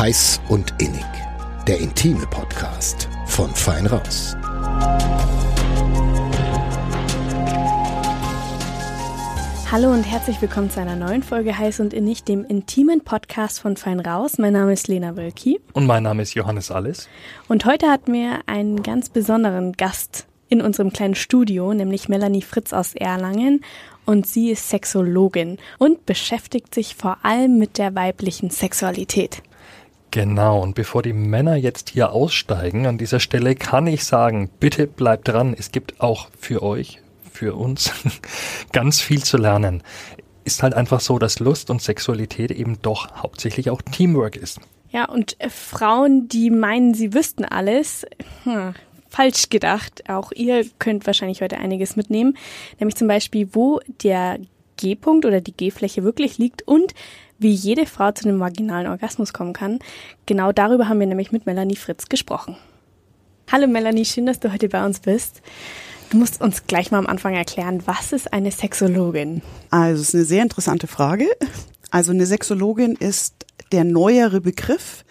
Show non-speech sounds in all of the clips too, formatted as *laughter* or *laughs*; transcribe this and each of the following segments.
Heiß und Innig, der intime Podcast von Fein Raus. Hallo und herzlich willkommen zu einer neuen Folge Heiß und Innig, dem intimen Podcast von Fein Raus. Mein Name ist Lena Wölki. Und mein Name ist Johannes Alles. Und heute hatten wir einen ganz besonderen Gast in unserem kleinen Studio, nämlich Melanie Fritz aus Erlangen. Und sie ist Sexologin und beschäftigt sich vor allem mit der weiblichen Sexualität. Genau, und bevor die Männer jetzt hier aussteigen, an dieser Stelle kann ich sagen, bitte bleibt dran. Es gibt auch für euch, für uns, *laughs* ganz viel zu lernen. Ist halt einfach so, dass Lust und Sexualität eben doch hauptsächlich auch Teamwork ist. Ja, und äh, Frauen, die meinen, sie wüssten alles, hm, falsch gedacht. Auch ihr könnt wahrscheinlich heute einiges mitnehmen. Nämlich zum Beispiel, wo der G-Punkt oder die G-Fläche wirklich liegt und wie jede Frau zu einem vaginalen Orgasmus kommen kann. Genau darüber haben wir nämlich mit Melanie Fritz gesprochen. Hallo Melanie, schön, dass du heute bei uns bist. Du musst uns gleich mal am Anfang erklären, was ist eine Sexologin? Also, es ist eine sehr interessante Frage. Also, eine Sexologin ist der neuere Begriff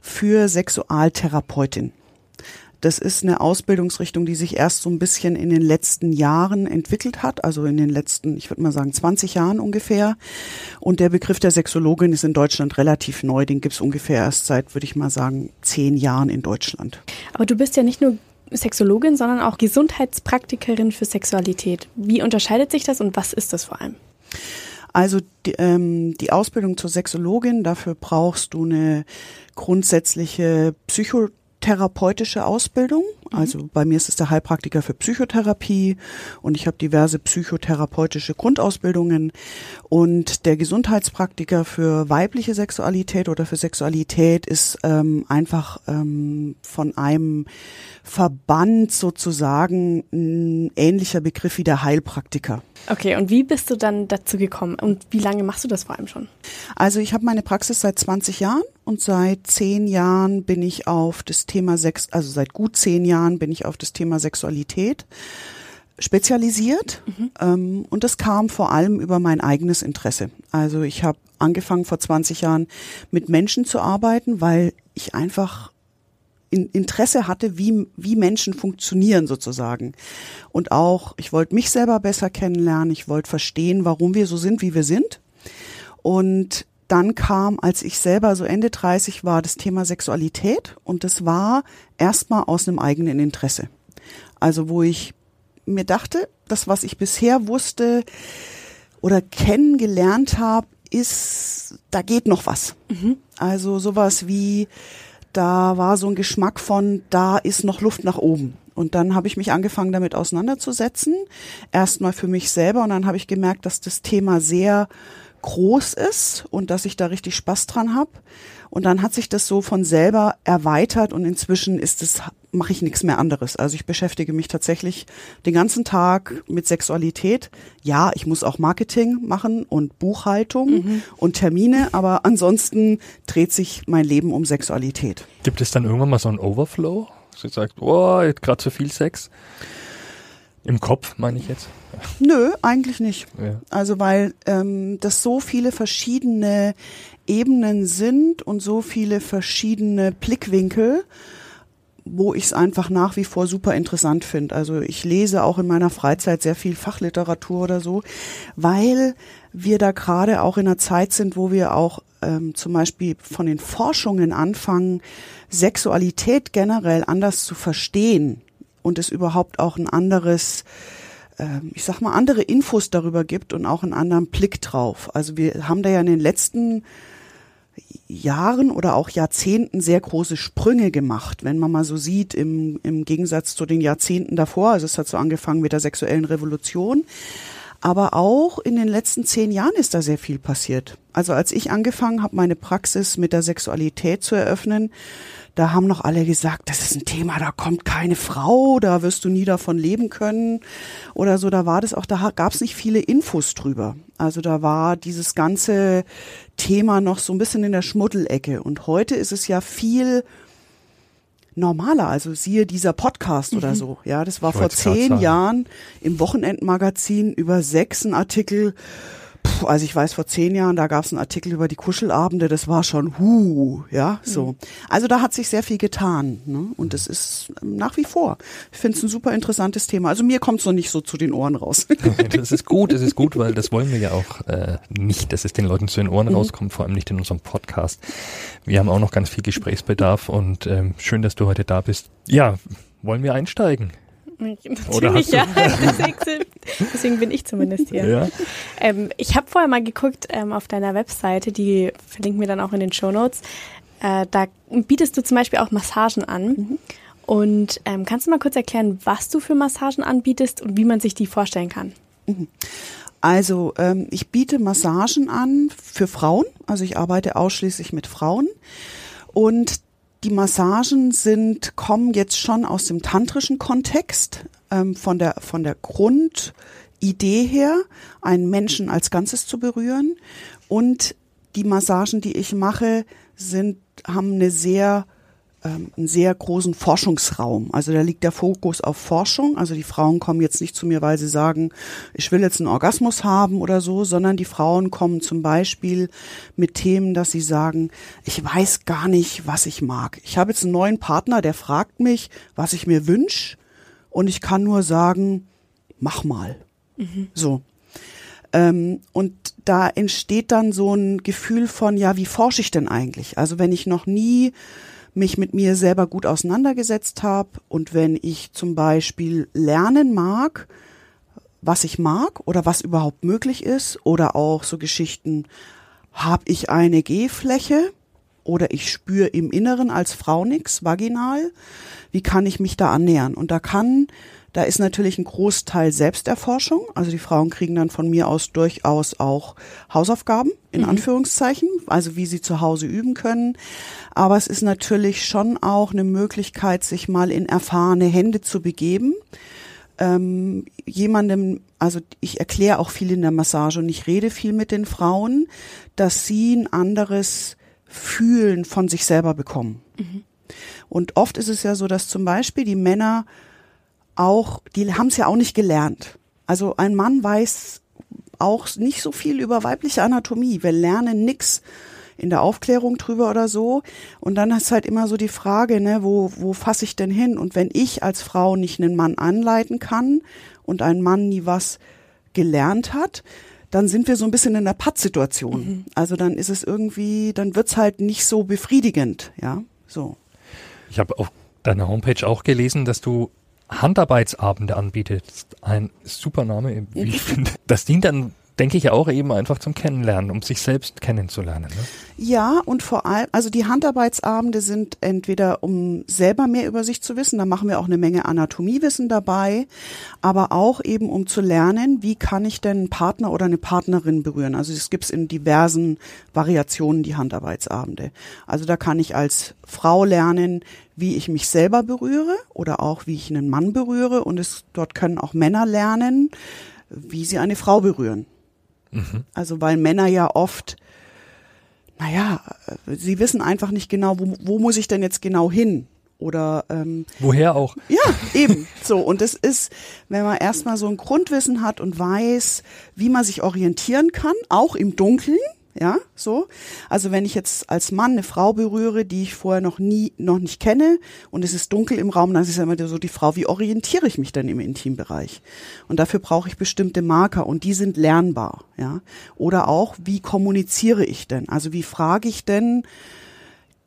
für Sexualtherapeutin. Das ist eine Ausbildungsrichtung, die sich erst so ein bisschen in den letzten Jahren entwickelt hat, also in den letzten, ich würde mal sagen, 20 Jahren ungefähr. Und der Begriff der Sexologin ist in Deutschland relativ neu. Den gibt es ungefähr erst seit, würde ich mal sagen, zehn Jahren in Deutschland. Aber du bist ja nicht nur Sexologin, sondern auch Gesundheitspraktikerin für Sexualität. Wie unterscheidet sich das und was ist das vor allem? Also die, ähm, die Ausbildung zur Sexologin, dafür brauchst du eine grundsätzliche Psycho therapeutische Ausbildung. Mhm. Also bei mir ist es der Heilpraktiker für Psychotherapie und ich habe diverse psychotherapeutische Grundausbildungen und der Gesundheitspraktiker für weibliche Sexualität oder für Sexualität ist ähm, einfach ähm, von einem Verband sozusagen ein ähnlicher Begriff wie der Heilpraktiker. Okay, und wie bist du dann dazu gekommen und wie lange machst du das vor allem schon? Also ich habe meine Praxis seit 20 Jahren und seit zehn Jahren bin ich auf das Thema Sex, also seit gut zehn Jahren bin ich auf das Thema Sexualität spezialisiert mhm. ähm, und das kam vor allem über mein eigenes Interesse. Also ich habe angefangen vor 20 Jahren mit Menschen zu arbeiten, weil ich einfach Interesse hatte, wie, wie Menschen funktionieren sozusagen. Und auch, ich wollte mich selber besser kennenlernen, ich wollte verstehen, warum wir so sind, wie wir sind. Und dann kam, als ich selber so Ende 30 war, das Thema Sexualität und das war erstmal aus einem eigenen Interesse. Also wo ich mir dachte, das, was ich bisher wusste oder kennengelernt habe, ist, da geht noch was. Mhm. Also sowas wie, da war so ein Geschmack von, da ist noch Luft nach oben. Und dann habe ich mich angefangen, damit auseinanderzusetzen. Erstmal für mich selber und dann habe ich gemerkt, dass das Thema sehr groß ist und dass ich da richtig Spaß dran habe. Und dann hat sich das so von selber erweitert und inzwischen ist es, mache ich nichts mehr anderes. Also ich beschäftige mich tatsächlich den ganzen Tag mit Sexualität. Ja, ich muss auch Marketing machen und Buchhaltung mhm. und Termine, aber ansonsten dreht sich mein Leben um Sexualität. Gibt es dann irgendwann mal so ein Overflow? Sie sagt, oh, gerade zu viel Sex? Im Kopf, meine ich jetzt? Nö, eigentlich nicht. Ja. Also weil ähm, das so viele verschiedene Ebenen sind und so viele verschiedene Blickwinkel, wo ich es einfach nach wie vor super interessant finde. Also ich lese auch in meiner Freizeit sehr viel Fachliteratur oder so, weil wir da gerade auch in einer Zeit sind, wo wir auch ähm, zum Beispiel von den Forschungen anfangen, Sexualität generell anders zu verstehen und es überhaupt auch ein anderes ähm, ich sag mal, andere Infos darüber gibt und auch einen anderen Blick drauf. Also wir haben da ja in den letzten Jahren oder auch Jahrzehnten sehr große Sprünge gemacht, wenn man mal so sieht, im, im Gegensatz zu den Jahrzehnten davor. Also es hat so angefangen mit der sexuellen Revolution. Aber auch in den letzten zehn Jahren ist da sehr viel passiert. Also als ich angefangen habe, meine Praxis mit der Sexualität zu eröffnen, da haben noch alle gesagt, das ist ein Thema, da kommt keine Frau, da wirst du nie davon leben können oder so. Da war das auch, da gab es nicht viele Infos drüber. Also da war dieses ganze Thema noch so ein bisschen in der Schmuddelecke. Und heute ist es ja viel normaler. Also siehe dieser Podcast mhm. oder so. Ja, das war vor zehn Jahren im Wochenendmagazin über sechs ein Artikel Puh, also ich weiß, vor zehn Jahren, da gab es einen Artikel über die Kuschelabende, das war schon hu, ja, so. Mhm. Also da hat sich sehr viel getan. Ne? Und das ist nach wie vor. Ich finde es ein super interessantes Thema. Also mir kommt es noch nicht so zu den Ohren raus. *laughs* das ist gut, das ist gut, weil das wollen wir ja auch äh, nicht, dass es den Leuten zu den Ohren mhm. rauskommt, vor allem nicht in unserem Podcast. Wir haben auch noch ganz viel Gesprächsbedarf und ähm, schön, dass du heute da bist. Ja, wollen wir einsteigen? Natürlich, ja. *laughs* Deswegen bin ich zumindest hier. Ja. Ähm, ich habe vorher mal geguckt ähm, auf deiner Webseite, die verlinken wir dann auch in den Show Notes. Äh, da bietest du zum Beispiel auch Massagen an. Mhm. Und ähm, kannst du mal kurz erklären, was du für Massagen anbietest und wie man sich die vorstellen kann? Mhm. Also ähm, ich biete Massagen an für Frauen. Also ich arbeite ausschließlich mit Frauen. Und die Massagen sind, kommen jetzt schon aus dem tantrischen Kontext, ähm, von der, von der Grundidee her, einen Menschen als Ganzes zu berühren. Und die Massagen, die ich mache, sind, haben eine sehr ähm, einen sehr großen Forschungsraum. Also da liegt der Fokus auf Forschung. Also die Frauen kommen jetzt nicht zu mir, weil sie sagen, ich will jetzt einen Orgasmus haben oder so, sondern die Frauen kommen zum Beispiel mit Themen, dass sie sagen, ich weiß gar nicht, was ich mag. Ich habe jetzt einen neuen Partner, der fragt mich, was ich mir wünsche und ich kann nur sagen, mach mal. Mhm. So. Ähm, und da entsteht dann so ein Gefühl von, ja, wie forsche ich denn eigentlich? Also wenn ich noch nie mich mit mir selber gut auseinandergesetzt habe und wenn ich zum Beispiel lernen mag, was ich mag oder was überhaupt möglich ist oder auch so Geschichten, habe ich eine G-Fläche oder ich spüre im Inneren als Frau nix, vaginal, wie kann ich mich da annähern? Und da kann da ist natürlich ein Großteil Selbsterforschung. Also die Frauen kriegen dann von mir aus durchaus auch Hausaufgaben, in mhm. Anführungszeichen, also wie sie zu Hause üben können. Aber es ist natürlich schon auch eine Möglichkeit, sich mal in erfahrene Hände zu begeben. Ähm, jemandem, also ich erkläre auch viel in der Massage und ich rede viel mit den Frauen, dass sie ein anderes Fühlen von sich selber bekommen. Mhm. Und oft ist es ja so, dass zum Beispiel die Männer auch, die haben es ja auch nicht gelernt. Also ein Mann weiß auch nicht so viel über weibliche Anatomie. Wir lernen nix in der Aufklärung drüber oder so. Und dann ist halt immer so die Frage, ne, wo, wo fasse ich denn hin? Und wenn ich als Frau nicht einen Mann anleiten kann und ein Mann nie was gelernt hat, dann sind wir so ein bisschen in der Pattsituation. Mhm. Also dann ist es irgendwie, dann wird's halt nicht so befriedigend, ja, so. Ich habe auf deiner Homepage auch gelesen, dass du Handarbeitsabende anbietet. Ein super Name, wie ich finde. Das dient dann denke ich auch eben einfach zum Kennenlernen, um sich selbst kennenzulernen. Ne? Ja, und vor allem, also die Handarbeitsabende sind entweder, um selber mehr über sich zu wissen, da machen wir auch eine Menge Anatomiewissen dabei, aber auch eben, um zu lernen, wie kann ich denn einen Partner oder eine Partnerin berühren. Also es gibt in diversen Variationen die Handarbeitsabende. Also da kann ich als Frau lernen, wie ich mich selber berühre oder auch wie ich einen Mann berühre und es dort können auch Männer lernen, wie sie eine Frau berühren. Mhm. Also weil Männer ja oft, naja, sie wissen einfach nicht genau, wo, wo muss ich denn jetzt genau hin? Oder ähm, woher auch? Ja, eben. So und es ist, wenn man erstmal so ein Grundwissen hat und weiß, wie man sich orientieren kann, auch im Dunkeln, ja, so. Also wenn ich jetzt als Mann eine Frau berühre, die ich vorher noch nie, noch nicht kenne und es ist dunkel im Raum, dann ist es immer so die Frau, wie orientiere ich mich denn im Intimbereich? Und dafür brauche ich bestimmte Marker und die sind lernbar, ja. Oder auch, wie kommuniziere ich denn? Also wie frage ich denn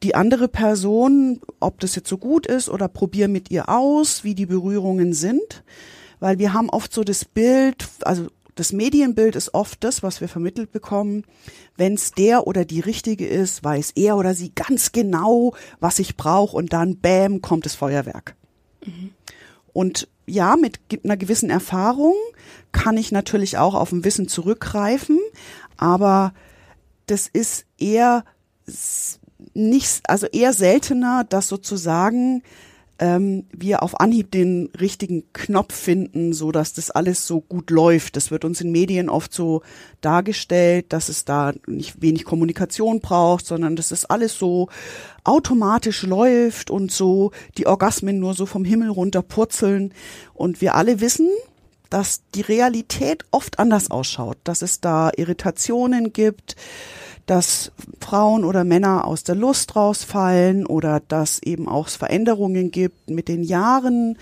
die andere Person, ob das jetzt so gut ist oder probiere mit ihr aus, wie die Berührungen sind? Weil wir haben oft so das Bild, also das Medienbild ist oft das, was wir vermittelt bekommen. Wenn es der oder die Richtige ist, weiß er oder sie ganz genau, was ich brauche und dann, bäm, kommt das Feuerwerk. Mhm. Und ja, mit einer gewissen Erfahrung kann ich natürlich auch auf ein Wissen zurückgreifen, aber das ist eher nicht, also eher seltener, dass sozusagen ähm, wir auf Anhieb den richtigen Knopf finden, so dass das alles so gut läuft. Das wird uns in Medien oft so dargestellt, dass es da nicht wenig Kommunikation braucht, sondern dass das alles so automatisch läuft und so die Orgasmen nur so vom Himmel runter purzeln. Und wir alle wissen, dass die Realität oft anders ausschaut, dass es da Irritationen gibt, dass Frauen oder Männer aus der Lust rausfallen oder dass eben auch Veränderungen gibt mit den Jahren,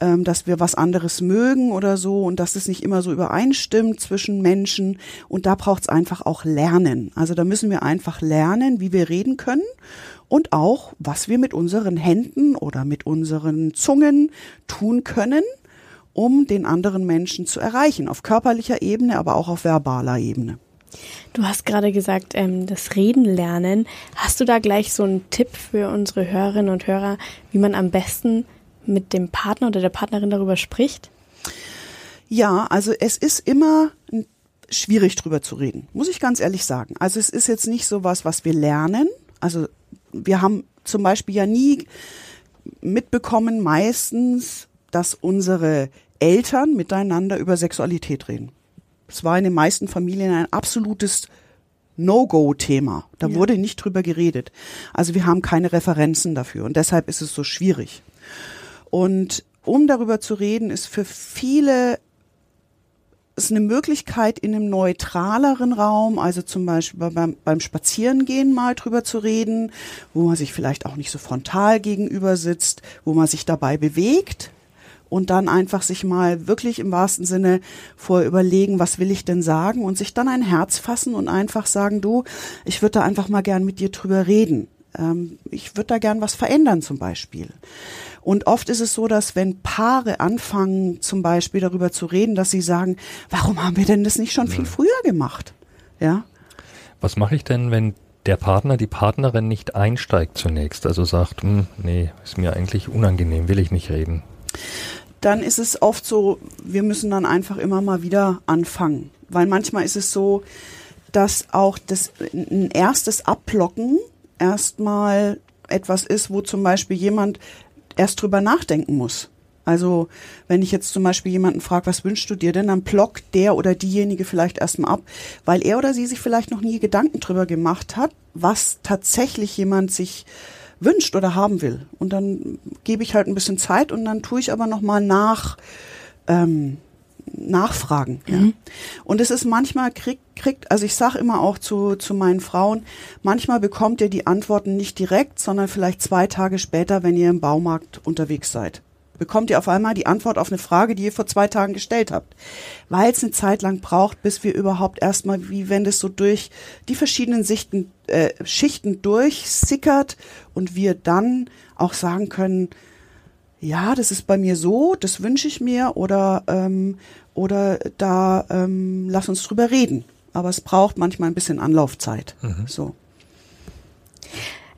ähm, dass wir was anderes mögen oder so und dass es nicht immer so übereinstimmt zwischen Menschen. Und da braucht es einfach auch Lernen. Also da müssen wir einfach lernen, wie wir reden können und auch, was wir mit unseren Händen oder mit unseren Zungen tun können, um den anderen Menschen zu erreichen, auf körperlicher Ebene, aber auch auf verbaler Ebene. Du hast gerade gesagt, ähm, das Reden lernen. Hast du da gleich so einen Tipp für unsere Hörerinnen und Hörer, wie man am besten mit dem Partner oder der Partnerin darüber spricht? Ja, also es ist immer schwierig drüber zu reden, muss ich ganz ehrlich sagen. Also es ist jetzt nicht so was, was wir lernen. Also wir haben zum Beispiel ja nie mitbekommen, meistens, dass unsere Eltern miteinander über Sexualität reden. Es war in den meisten Familien ein absolutes No-Go-Thema. Da ja. wurde nicht drüber geredet. Also wir haben keine Referenzen dafür und deshalb ist es so schwierig. Und um darüber zu reden, ist für viele ist eine Möglichkeit in einem neutraleren Raum, also zum Beispiel beim, beim Spazierengehen mal drüber zu reden, wo man sich vielleicht auch nicht so frontal gegenüber sitzt, wo man sich dabei bewegt und dann einfach sich mal wirklich im wahrsten Sinne vor überlegen, was will ich denn sagen und sich dann ein Herz fassen und einfach sagen, du, ich würde da einfach mal gern mit dir drüber reden. Ähm, ich würde da gern was verändern zum Beispiel. Und oft ist es so, dass wenn Paare anfangen, zum Beispiel darüber zu reden, dass sie sagen, warum haben wir denn das nicht schon viel früher gemacht? Ja. Was mache ich denn, wenn der Partner, die Partnerin nicht einsteigt zunächst, also sagt, hm, nee, ist mir eigentlich unangenehm, will ich nicht reden? Dann ist es oft so, wir müssen dann einfach immer mal wieder anfangen. Weil manchmal ist es so, dass auch das ein erstes Abblocken erstmal etwas ist, wo zum Beispiel jemand erst drüber nachdenken muss. Also wenn ich jetzt zum Beispiel jemanden frage, was wünschst du dir denn, dann blockt der oder diejenige vielleicht erstmal ab, weil er oder sie sich vielleicht noch nie Gedanken drüber gemacht hat, was tatsächlich jemand sich wünscht oder haben will. Und dann gebe ich halt ein bisschen Zeit und dann tue ich aber nochmal nach, ähm, nachfragen. Ja. Mhm. Und es ist manchmal kriegt, kriegt, also ich sage immer auch zu, zu meinen Frauen, manchmal bekommt ihr die Antworten nicht direkt, sondern vielleicht zwei Tage später, wenn ihr im Baumarkt unterwegs seid. Bekommt ihr auf einmal die Antwort auf eine Frage, die ihr vor zwei Tagen gestellt habt. Weil es eine Zeit lang braucht, bis wir überhaupt erstmal, wie wenn das so durch die verschiedenen Sichten, äh, Schichten durchsickert und wir dann auch sagen können, ja, das ist bei mir so, das wünsche ich mir oder ähm, oder da ähm, lass uns drüber reden. Aber es braucht manchmal ein bisschen Anlaufzeit. Mhm. So.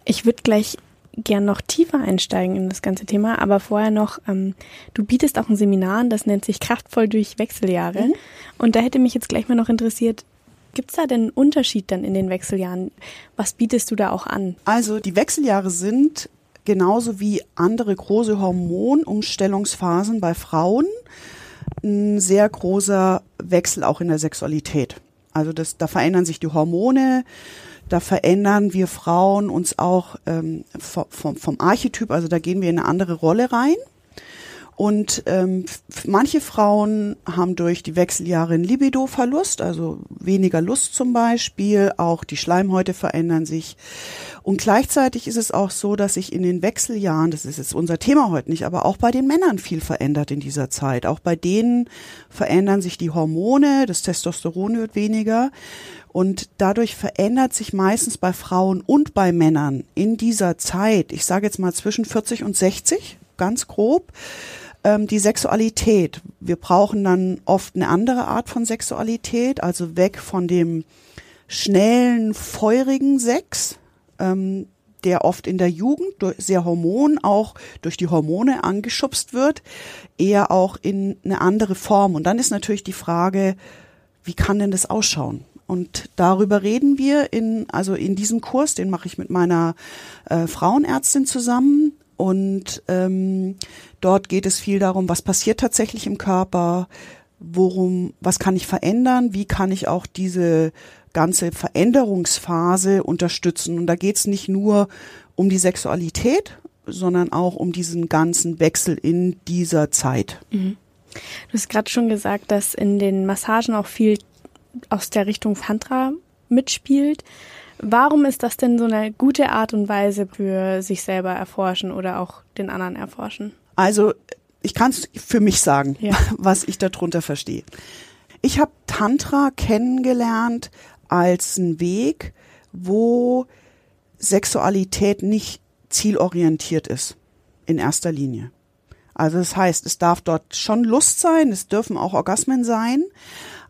Ich würde gleich gern noch tiefer einsteigen in das ganze Thema, aber vorher noch, ähm, du bietest auch ein Seminar an, das nennt sich Kraftvoll durch Wechseljahre. Mhm. Und da hätte mich jetzt gleich mal noch interessiert, Gibt es da denn einen Unterschied dann in den Wechseljahren? Was bietest du da auch an? Also die Wechseljahre sind genauso wie andere große Hormonumstellungsphasen bei Frauen ein sehr großer Wechsel auch in der Sexualität. Also das, da verändern sich die Hormone, da verändern wir Frauen uns auch ähm, vom, vom Archetyp, also da gehen wir in eine andere Rolle rein. Und ähm, manche Frauen haben durch die Wechseljahre einen Libido-Verlust, also weniger Lust zum Beispiel, auch die Schleimhäute verändern sich. Und gleichzeitig ist es auch so, dass sich in den Wechseljahren, das ist jetzt unser Thema heute nicht, aber auch bei den Männern viel verändert in dieser Zeit. Auch bei denen verändern sich die Hormone, das Testosteron wird weniger. Und dadurch verändert sich meistens bei Frauen und bei Männern in dieser Zeit, ich sage jetzt mal zwischen 40 und 60, ganz grob, ähm, die Sexualität. Wir brauchen dann oft eine andere Art von Sexualität, also weg von dem schnellen, feurigen Sex, ähm, der oft in der Jugend durch sehr Hormon auch durch die Hormone angeschubst wird, eher auch in eine andere Form. Und dann ist natürlich die Frage, wie kann denn das ausschauen? Und darüber reden wir in, also in diesem Kurs, den mache ich mit meiner äh, Frauenärztin zusammen. Und ähm, dort geht es viel darum, was passiert tatsächlich im Körper, worum, was kann ich verändern, wie kann ich auch diese ganze Veränderungsphase unterstützen. Und da geht es nicht nur um die Sexualität, sondern auch um diesen ganzen Wechsel in dieser Zeit. Mhm. Du hast gerade schon gesagt, dass in den Massagen auch viel aus der Richtung Tantra mitspielt. Warum ist das denn so eine gute Art und Weise für sich selber erforschen oder auch den anderen erforschen? Also ich kann es für mich sagen, Ja. *laughs* was ich darunter verstehe. Ich habe Tantra kennengelernt als einen Weg, wo Sexualität nicht zielorientiert ist, in erster Linie. Also das heißt, es darf dort schon Lust sein, es dürfen auch Orgasmen sein,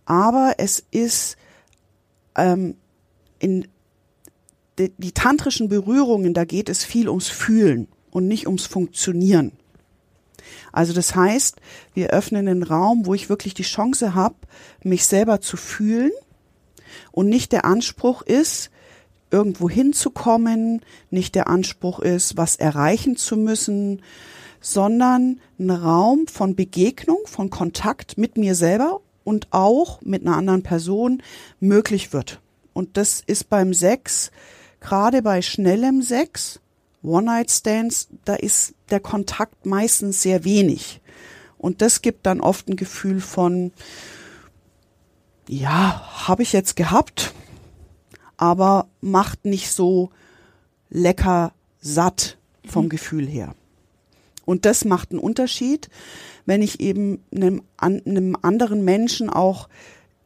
aber es ist ähm, in die, die tantrischen Berührungen, da geht es viel ums Fühlen und nicht ums Funktionieren. Also das heißt, wir öffnen einen Raum, wo ich wirklich die Chance habe, mich selber zu fühlen und nicht der Anspruch ist, irgendwo hinzukommen, nicht der Anspruch ist, was erreichen zu müssen, sondern ein Raum von Begegnung, von Kontakt mit mir selber und auch mit einer anderen Person möglich wird. Und das ist beim Sex, gerade bei schnellem Sex, One-Night-Stands, da ist der Kontakt meistens sehr wenig. Und das gibt dann oft ein Gefühl von, ja, habe ich jetzt gehabt, aber macht nicht so lecker satt vom Gefühl her. Und das macht einen Unterschied, wenn ich eben einem, einem anderen Menschen auch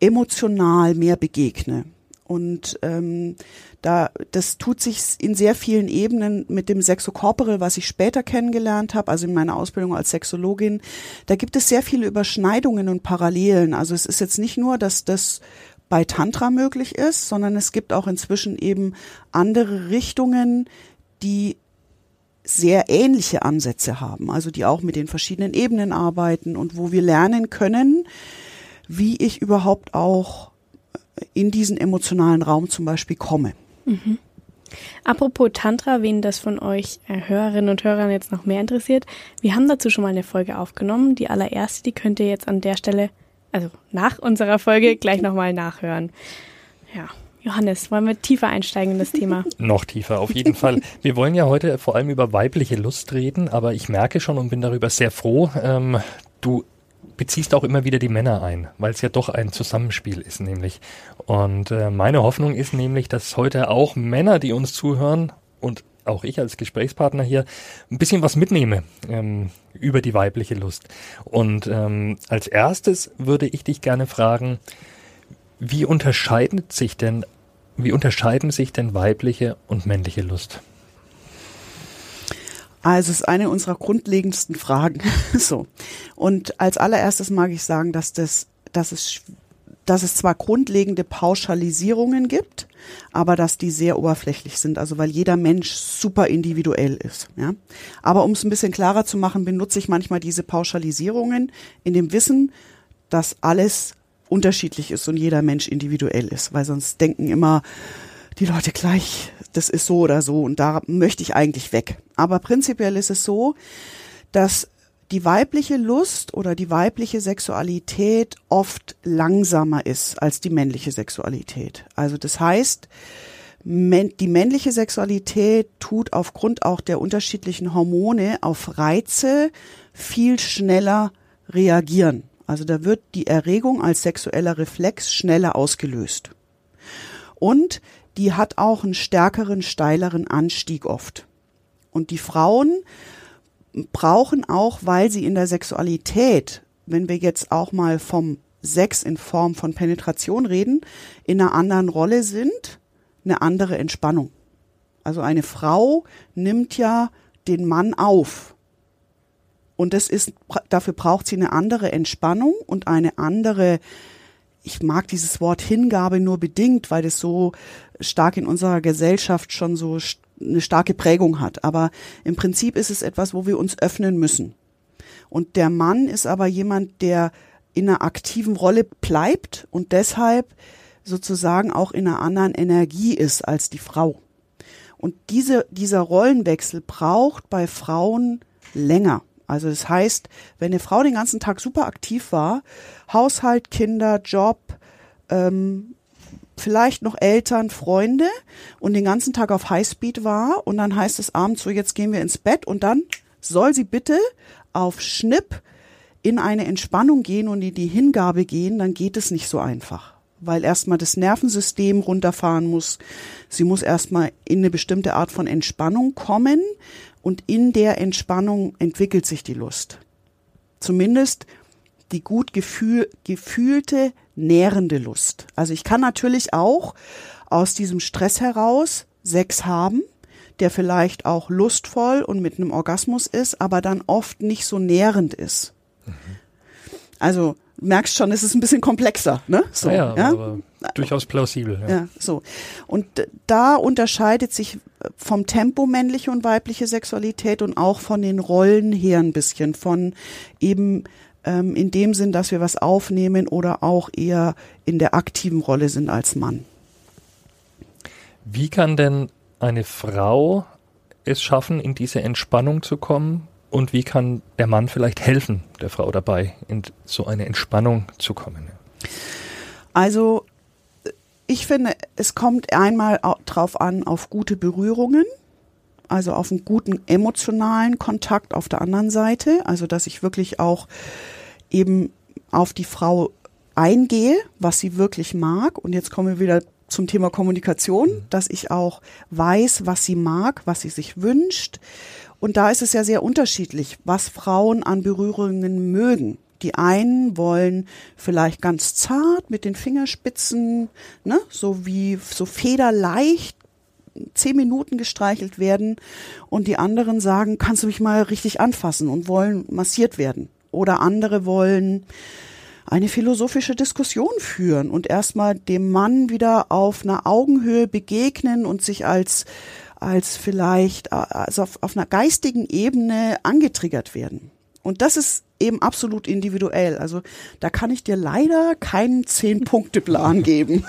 emotional mehr begegne. Und ähm, da das tut sich in sehr vielen Ebenen mit dem Sexo Corporate, was ich später kennengelernt habe, also in meiner Ausbildung als Sexologin. Da gibt es sehr viele Überschneidungen und Parallelen. Also es ist jetzt nicht nur, dass das bei Tantra möglich ist, sondern es gibt auch inzwischen eben andere Richtungen, die sehr ähnliche Ansätze haben, also die auch mit den verschiedenen Ebenen arbeiten und wo wir lernen können, wie ich überhaupt auch in diesen emotionalen Raum zum Beispiel komme. Apropos Tantra, wen das von euch äh, Hörerinnen und Hörern jetzt noch mehr interessiert, wir haben dazu schon mal eine Folge aufgenommen. Die allererste, die könnt ihr jetzt an der Stelle, also nach unserer Folge, gleich nochmal nachhören. Ja, Johannes, wollen wir tiefer einsteigen in das Thema? *laughs* Noch tiefer, auf jeden Fall. Wir wollen ja heute vor allem über weibliche Lust reden, aber ich merke schon und bin darüber sehr froh, ähm, du beziehst auch immer wieder die Männer ein, weil es ja doch ein Zusammenspiel ist, nämlich. Und äh, meine Hoffnung ist nämlich, dass heute auch Männer, die uns zuhören und auch ich als Gesprächspartner hier ein bisschen was mitnehme ähm, über die weibliche Lust. Und ähm, als erstes würde ich dich gerne fragen, wie unterscheidet sich denn, wie unterscheiden sich denn weibliche und männliche Lust? Also es ist eine unserer grundlegendsten Fragen. *laughs* so. Und als allererstes mag ich sagen, dass das, dass es, dass es zwar grundlegende Pauschalisierungen gibt, aber dass die sehr oberflächlich sind. Also weil jeder Mensch super individuell ist. Ja. Aber um es ein bisschen klarer zu machen, benutze ich manchmal diese Pauschalisierungen in dem Wissen, dass alles unterschiedlich ist und jeder Mensch individuell ist, weil sonst denken immer die Leute gleich, das ist so oder so und da möchte ich eigentlich weg. Aber prinzipiell ist es so, dass die weibliche Lust oder die weibliche Sexualität oft langsamer ist als die männliche Sexualität. Also das heißt, die männliche Sexualität tut aufgrund auch der unterschiedlichen Hormone auf Reize viel schneller reagieren. Also da wird die Erregung als sexueller Reflex schneller ausgelöst. Und die hat auch einen stärkeren, steileren Anstieg oft. Und die Frauen brauchen auch, weil sie in der Sexualität, wenn wir jetzt auch mal vom Sex in Form von Penetration reden, in einer anderen Rolle sind, eine andere Entspannung. Also eine Frau nimmt ja den Mann auf. Und das ist, dafür braucht sie eine andere Entspannung und eine andere, ich mag dieses Wort Hingabe nur bedingt, weil das so stark in unserer Gesellschaft schon so eine starke Prägung hat. Aber im Prinzip ist es etwas, wo wir uns öffnen müssen. Und der Mann ist aber jemand, der in einer aktiven Rolle bleibt und deshalb sozusagen auch in einer anderen Energie ist als die Frau. Und diese, dieser Rollenwechsel braucht bei Frauen länger. Also das heißt, wenn eine Frau den ganzen Tag super aktiv war, Haushalt, Kinder, Job, ähm, vielleicht noch Eltern, Freunde und den ganzen Tag auf Highspeed war und dann heißt es abends so, jetzt gehen wir ins Bett und dann soll sie bitte auf Schnipp in eine Entspannung gehen und in die Hingabe gehen, dann geht es nicht so einfach. Weil erstmal das Nervensystem runterfahren muss. Sie muss erstmal in eine bestimmte Art von Entspannung kommen und in der Entspannung entwickelt sich die Lust. Zumindest die gut gefühl, gefühlte, nährende Lust. Also ich kann natürlich auch aus diesem Stress heraus Sex haben, der vielleicht auch lustvoll und mit einem Orgasmus ist, aber dann oft nicht so nährend ist. Mhm. Also merkst schon, es ist ein bisschen komplexer, ne? So, ja, ja? Aber durchaus plausibel. Ja. ja, so. Und da unterscheidet sich vom Tempo männliche und weibliche Sexualität und auch von den Rollen her ein bisschen, von eben ähm, in dem Sinn, dass wir was aufnehmen oder auch eher in der aktiven Rolle sind als Mann. Wie kann denn eine Frau es schaffen, in diese Entspannung zu kommen? Und wie kann der Mann vielleicht helfen, der Frau dabei, in so eine Entspannung zu kommen? Also, ich finde, es kommt einmal drauf an, auf gute Berührungen, also auf einen guten emotionalen Kontakt auf der anderen Seite, also dass ich wirklich auch eben auf die Frau eingehe, was sie wirklich mag. Und jetzt kommen wir wieder zum Thema Kommunikation, mhm. dass ich auch weiß, was sie mag, was sie sich wünscht. Und da ist es ja sehr unterschiedlich, was Frauen an Berührungen mögen. Die einen wollen vielleicht ganz zart mit den Fingerspitzen, ne, so wie so federleicht zehn Minuten gestreichelt werden und die anderen sagen, kannst du mich mal richtig anfassen und wollen massiert werden. Oder andere wollen eine philosophische Diskussion führen und erstmal dem Mann wieder auf einer Augenhöhe begegnen und sich als als vielleicht also auf, auf einer geistigen Ebene angetriggert werden. Und das ist eben absolut individuell. Also da kann ich dir leider keinen Zehn-Punkte-Plan *laughs* geben.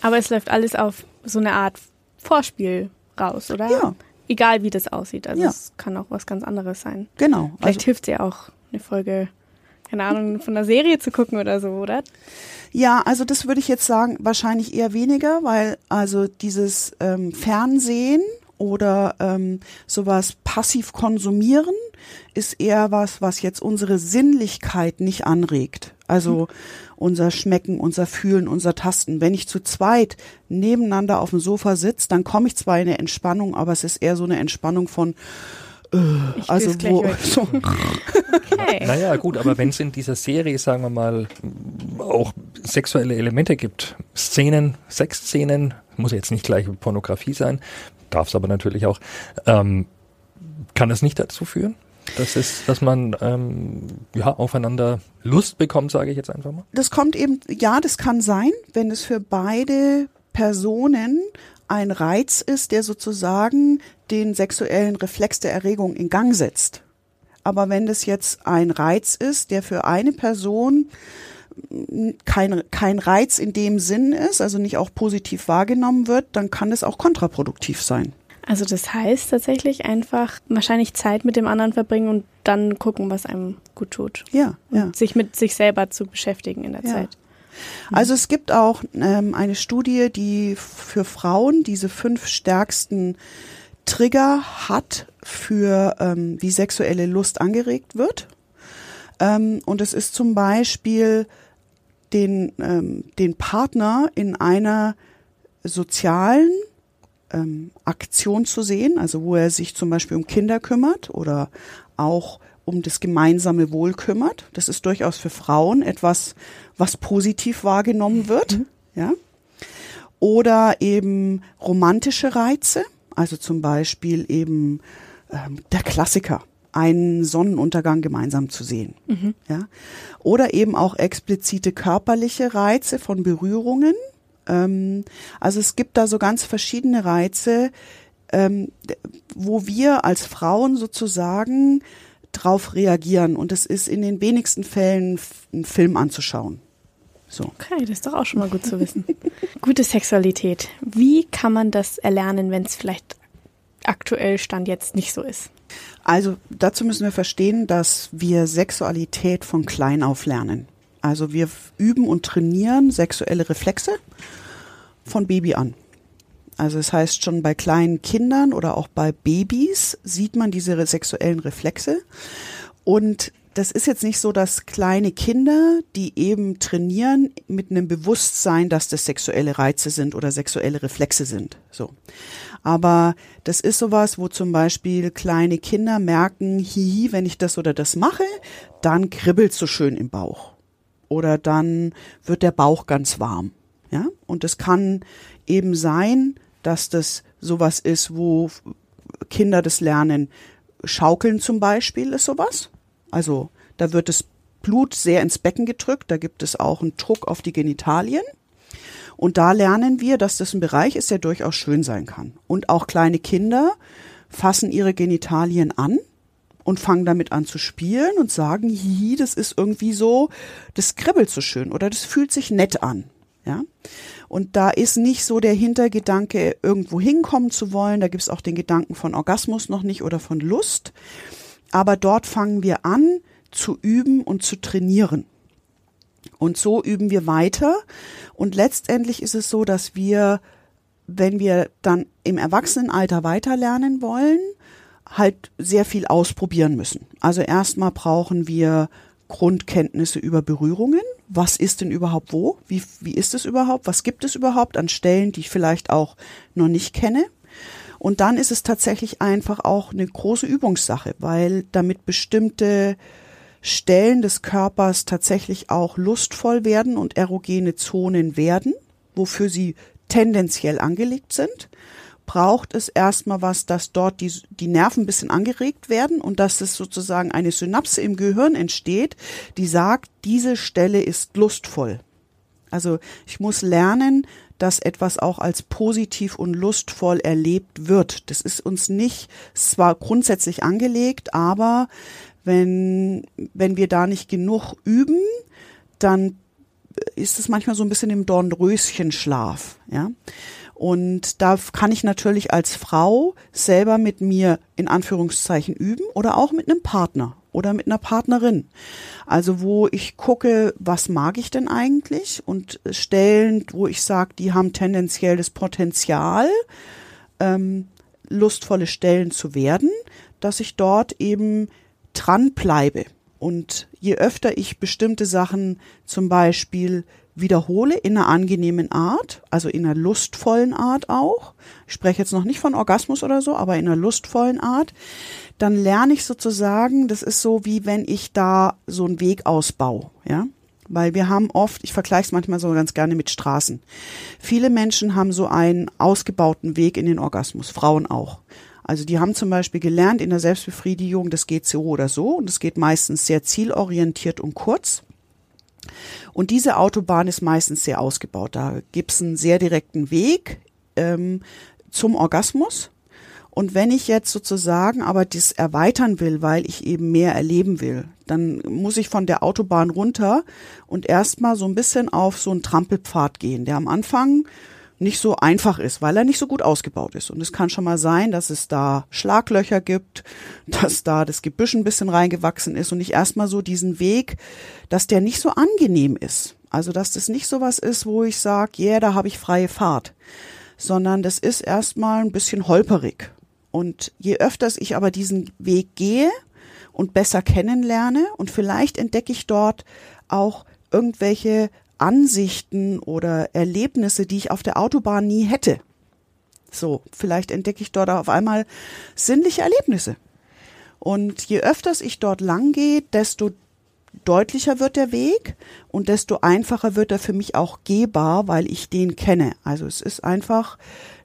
Aber es läuft alles auf so eine Art Vorspiel raus, oder? Ja. Egal wie das aussieht. Also ja. es kann auch was ganz anderes sein. Genau. Vielleicht also, hilft es ja auch eine Folge keine Ahnung, von einer Serie zu gucken oder so, oder? Ja, also das würde ich jetzt sagen, wahrscheinlich eher weniger, weil also dieses ähm, Fernsehen oder ähm, sowas passiv konsumieren ist eher was, was jetzt unsere Sinnlichkeit nicht anregt. Also unser Schmecken, unser Fühlen, unser Tasten. Wenn ich zu zweit nebeneinander auf dem Sofa sitze, dann komme ich zwar in eine Entspannung, aber es ist eher so eine Entspannung von ich also wo *laughs* so. okay. Naja, gut, aber wenn es in dieser Serie, sagen wir mal, auch sexuelle Elemente gibt, Szenen, Sexszenen, muss jetzt nicht gleich Pornografie sein, darf es aber natürlich auch, ähm, kann das nicht dazu führen? dass, es, dass man ähm, ja, aufeinander Lust bekommt, sage ich jetzt einfach mal. Das kommt eben, ja, das kann sein, wenn es für beide Personen ein Reiz ist, der sozusagen den sexuellen Reflex der Erregung in Gang setzt. Aber wenn das jetzt ein Reiz ist, der für eine Person kein, kein Reiz in dem Sinn ist, also nicht auch positiv wahrgenommen wird, dann kann es auch kontraproduktiv sein. Also das heißt tatsächlich einfach wahrscheinlich Zeit mit dem anderen verbringen und dann gucken, was einem gut tut. Ja, und ja. Sich mit sich selber zu beschäftigen in der ja. Zeit. Mhm. Also es gibt auch ähm, eine Studie, die für Frauen diese fünf stärksten Trigger hat für ähm, wie sexuelle Lust angeregt wird. Ähm, und es ist zum Beispiel den, ähm, den Partner in einer sozialen ähm, Aktion zu sehen, also wo er sich zum Beispiel um Kinder kümmert oder auch um das gemeinsame Wohl kümmert. Das ist durchaus für Frauen etwas, was positiv wahrgenommen wird, mhm. ja. Oder eben romantische Reize, also zum Beispiel eben ähm, der Klassiker, einen Sonnenuntergang gemeinsam zu sehen, mhm. ja. Oder eben auch explizite körperliche Reize von Berührungen. Ähm, also es gibt da so ganz verschiedene Reize, ähm, wo wir als Frauen sozusagen drauf reagieren. Und es ist in den wenigsten Fällen ein Film anzuschauen. So. Okay, das ist doch auch schon mal gut zu wissen. *laughs* Gute Sexualität. Wie kann man das erlernen, wenn es vielleicht aktuell Stand jetzt nicht so ist? Also dazu müssen wir verstehen, dass wir Sexualität von klein auf lernen. Also wir üben und trainieren sexuelle Reflexe von Baby an. Also es das heißt schon bei kleinen Kindern oder auch bei Babys sieht man diese sexuellen Reflexe und das ist jetzt nicht so, dass kleine Kinder, die eben trainieren mit einem Bewusstsein, dass das sexuelle Reize sind oder sexuelle Reflexe sind. So. Aber das ist sowas, wo zum Beispiel kleine Kinder merken, hihi, wenn ich das oder das mache, dann kribbelt so schön im Bauch. Oder dann wird der Bauch ganz warm. Ja. Und es kann eben sein, dass das sowas ist, wo Kinder das lernen. Schaukeln zum Beispiel ist sowas. Also da wird das Blut sehr ins Becken gedrückt, da gibt es auch einen Druck auf die Genitalien. Und da lernen wir, dass das ein Bereich ist, der durchaus schön sein kann. Und auch kleine Kinder fassen ihre Genitalien an und fangen damit an zu spielen und sagen, hihi, das ist irgendwie so, das kribbelt so schön oder das fühlt sich nett an. Ja. Und da ist nicht so der Hintergedanke, irgendwo hinkommen zu wollen. Da gibt es auch den Gedanken von Orgasmus noch nicht oder von Lust, aber dort fangen wir an zu üben und zu trainieren. Und so üben wir weiter. Und letztendlich ist es so, dass wir, wenn wir dann im Erwachsenenalter weiterlernen wollen, halt sehr viel ausprobieren müssen. Also erstmal brauchen wir Grundkenntnisse über Berührungen. Was ist denn überhaupt wo? Wie, wie ist es überhaupt? Was gibt es überhaupt an Stellen, die ich vielleicht auch noch nicht kenne? Und dann ist es tatsächlich einfach auch eine große Übungssache, weil damit bestimmte Stellen des Körpers tatsächlich auch lustvoll werden und erogene Zonen werden, wofür sie tendenziell angelegt sind, braucht es erstmal was, dass dort die, die Nerven ein bisschen angeregt werden und dass es sozusagen eine Synapse im Gehirn entsteht, die sagt, diese Stelle ist lustvoll. Also ich muss lernen, dass etwas auch als positiv und lustvoll erlebt wird. Das ist uns nicht zwar grundsätzlich angelegt, aber wenn, wenn wir da nicht genug üben, dann ist es manchmal so ein bisschen im Dornröschenschlaf, ja. Und da kann ich natürlich als Frau selber mit mir in Anführungszeichen üben oder auch mit einem Partner oder mit einer Partnerin. Also wo ich gucke, was mag ich denn eigentlich und Stellen, wo ich sage, die haben tendenziell das Potenzial, ähm, lustvolle Stellen zu werden, dass ich dort eben dranbleibe. Und je öfter ich bestimmte Sachen zum Beispiel wiederhole in einer angenehmen Art, also in einer lustvollen Art auch, ich spreche jetzt noch nicht von Orgasmus oder so, aber in einer lustvollen Art, dann lerne ich sozusagen, das ist so wie wenn ich da so einen Weg ausbaue, ja. Weil wir haben oft, ich vergleiche es manchmal so ganz gerne mit Straßen. Viele Menschen haben so einen ausgebauten Weg in den Orgasmus, Frauen auch. Also die haben zum Beispiel gelernt in der Selbstbefriedigung, das geht so oder so und es geht meistens sehr zielorientiert und kurz. Und diese Autobahn ist meistens sehr ausgebaut. Da gibt es einen sehr direkten Weg ähm, zum Orgasmus. Und wenn ich jetzt sozusagen aber das erweitern will, weil ich eben mehr erleben will, dann muss ich von der Autobahn runter und erstmal so ein bisschen auf so einen Trampelpfad gehen, der am Anfang nicht so einfach ist, weil er nicht so gut ausgebaut ist. Und es kann schon mal sein, dass es da Schlaglöcher gibt, *laughs* dass da das Gebüsch ein bisschen reingewachsen ist und ich erstmal so diesen Weg, dass der nicht so angenehm ist. Also dass das nicht so was ist, wo ich sage, yeah, da habe ich freie Fahrt, sondern das ist erstmal ein bisschen holperig. Und je öfters ich aber diesen Weg gehe und besser kennenlerne und vielleicht entdecke ich dort auch irgendwelche Ansichten oder Erlebnisse, die ich auf der Autobahn nie hätte. So, vielleicht entdecke ich dort auf einmal sinnliche Erlebnisse. Und je öfters ich dort lang gehe, desto deutlicher wird der Weg und desto einfacher wird er für mich auch gehbar, weil ich den kenne. Also es ist einfach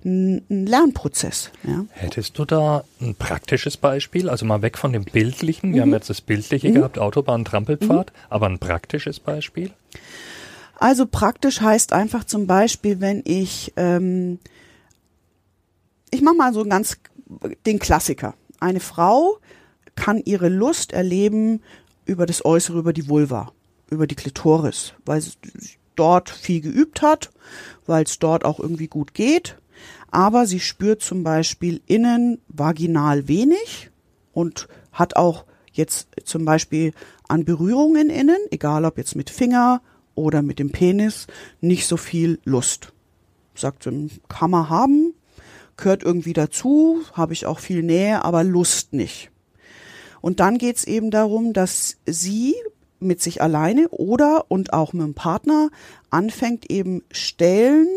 ein, Lernprozess. Ja. Hättest du da ein praktisches Beispiel? Also mal weg von dem Bildlichen. Wir mhm. haben jetzt das Bildliche mhm. gehabt, Autobahn, Trampelpfad, mhm. aber ein praktisches Beispiel? Also praktisch heißt einfach zum Beispiel, wenn ich, ähm, ich mache mal so ganz den Klassiker. Eine Frau kann ihre Lust erleben über das Äußere, über die Vulva, über die Klitoris, weil sie dort viel geübt hat, weil es dort auch irgendwie gut geht. Aber sie spürt zum Beispiel innen vaginal wenig und hat auch jetzt zum Beispiel an Berührungen innen, egal ob jetzt mit Finger oder mit dem Penis nicht so viel Lust. Sagt, kann man haben, gehört irgendwie dazu, habe ich auch viel Nähe, aber Lust nicht. Und dann geht's eben darum, dass sie mit sich alleine oder und auch mit dem Partner anfängt eben Stellen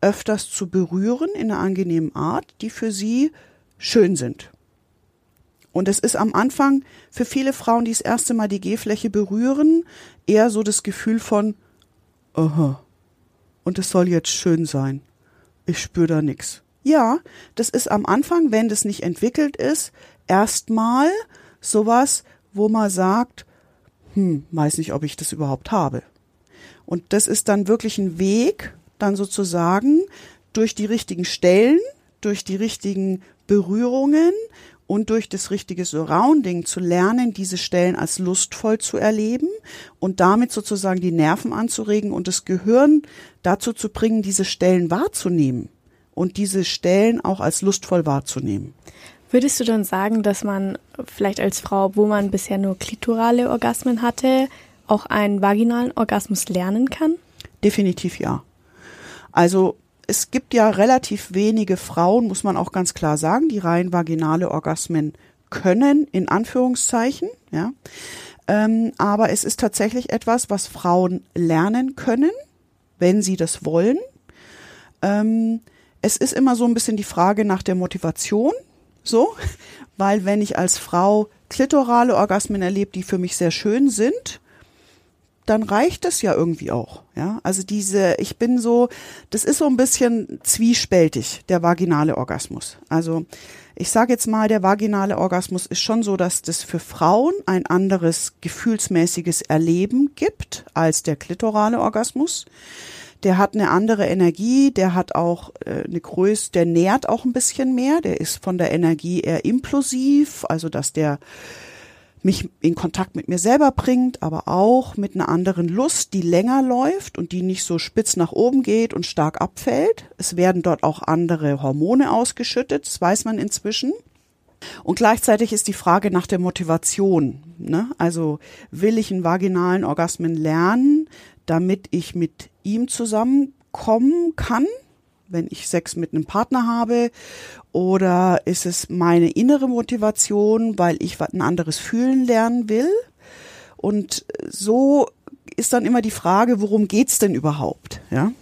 öfters zu berühren in einer angenehmen Art, die für sie schön sind. Und es ist am Anfang für viele Frauen, die das erste Mal die Gehfläche berühren, eher so das Gefühl von, aha, und es soll jetzt schön sein. Ich spüre da nix. Ja, das ist am Anfang, wenn das nicht entwickelt ist, erstmal sowas, wo man sagt, hm, weiß nicht, ob ich das überhaupt habe. Und das ist dann wirklich ein Weg, dann sozusagen durch die richtigen Stellen, durch die richtigen Berührungen und durch das richtige Surrounding zu lernen, diese Stellen als lustvoll zu erleben und damit sozusagen die Nerven anzuregen und das Gehirn dazu zu bringen, diese Stellen wahrzunehmen und diese Stellen auch als lustvoll wahrzunehmen. Würdest du dann sagen, dass man vielleicht als Frau, wo man bisher nur klitorale Orgasmen hatte, auch einen vaginalen Orgasmus lernen kann? Definitiv ja. Also es gibt ja relativ wenige Frauen, muss man auch ganz klar sagen, die rein vaginale Orgasmen können, in Anführungszeichen, ja. Ähm, aber es ist tatsächlich etwas, was Frauen lernen können, wenn sie das wollen. Ähm, es ist immer so ein bisschen die Frage nach der Motivation, so, *laughs* weil wenn ich als Frau klitorale Orgasmen erlebe, die für mich sehr schön sind, dann reicht es ja irgendwie auch. Ja, also diese, ich bin so, das ist so ein bisschen zwiespältig, der vaginale Orgasmus. Also ich sage jetzt mal, der vaginale Orgasmus ist schon so, dass das für Frauen ein anderes gefühlsmäßiges Erleben gibt als der klitorale Orgasmus. Der hat eine andere Energie, der hat auch äh, eine Größe, der nährt auch ein bisschen mehr, der ist von der Energie eher implosiv, also dass der mich in Kontakt mit mir selber bringt, aber auch mit einer anderen Lust, die länger läuft und die nicht so spitz nach oben geht und stark abfällt. Es werden dort auch andere Hormone ausgeschüttet, das weiß man inzwischen. Und gleichzeitig ist die Frage nach der Motivation. Ne? Also will ich einen vaginalen Orgasmen lernen, damit ich mit ihm zusammenkommen kann? Wenn ich Sex mit einem Partner habe? Oder ist es meine innere Motivation, weil ich ein anderes Fühlen lernen will? Und so ist dann immer die Frage, worum geht's denn überhaupt? Ja.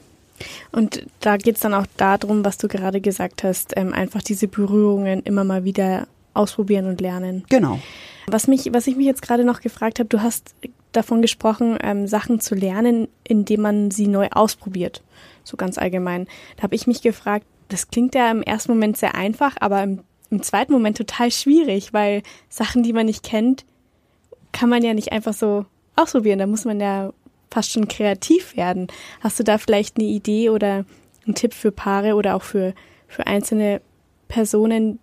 Und da geht's dann auch darum, was du gerade gesagt hast, ähm, einfach diese Berührungen immer mal wieder ausprobieren und lernen. Genau. Was mich, was ich mich jetzt gerade noch gefragt habe, du hast davon gesprochen, ähm, Sachen zu lernen, indem man sie neu ausprobiert so ganz allgemein. Da habe ich mich gefragt, das klingt ja im ersten Moment sehr einfach, aber im, im zweiten Moment total schwierig, weil Sachen, die man nicht kennt, kann man ja nicht einfach so ausprobieren. Da muss man ja fast schon kreativ werden. Hast du da vielleicht eine Idee oder einen Tipp für Paare oder auch für, für einzelne Personen,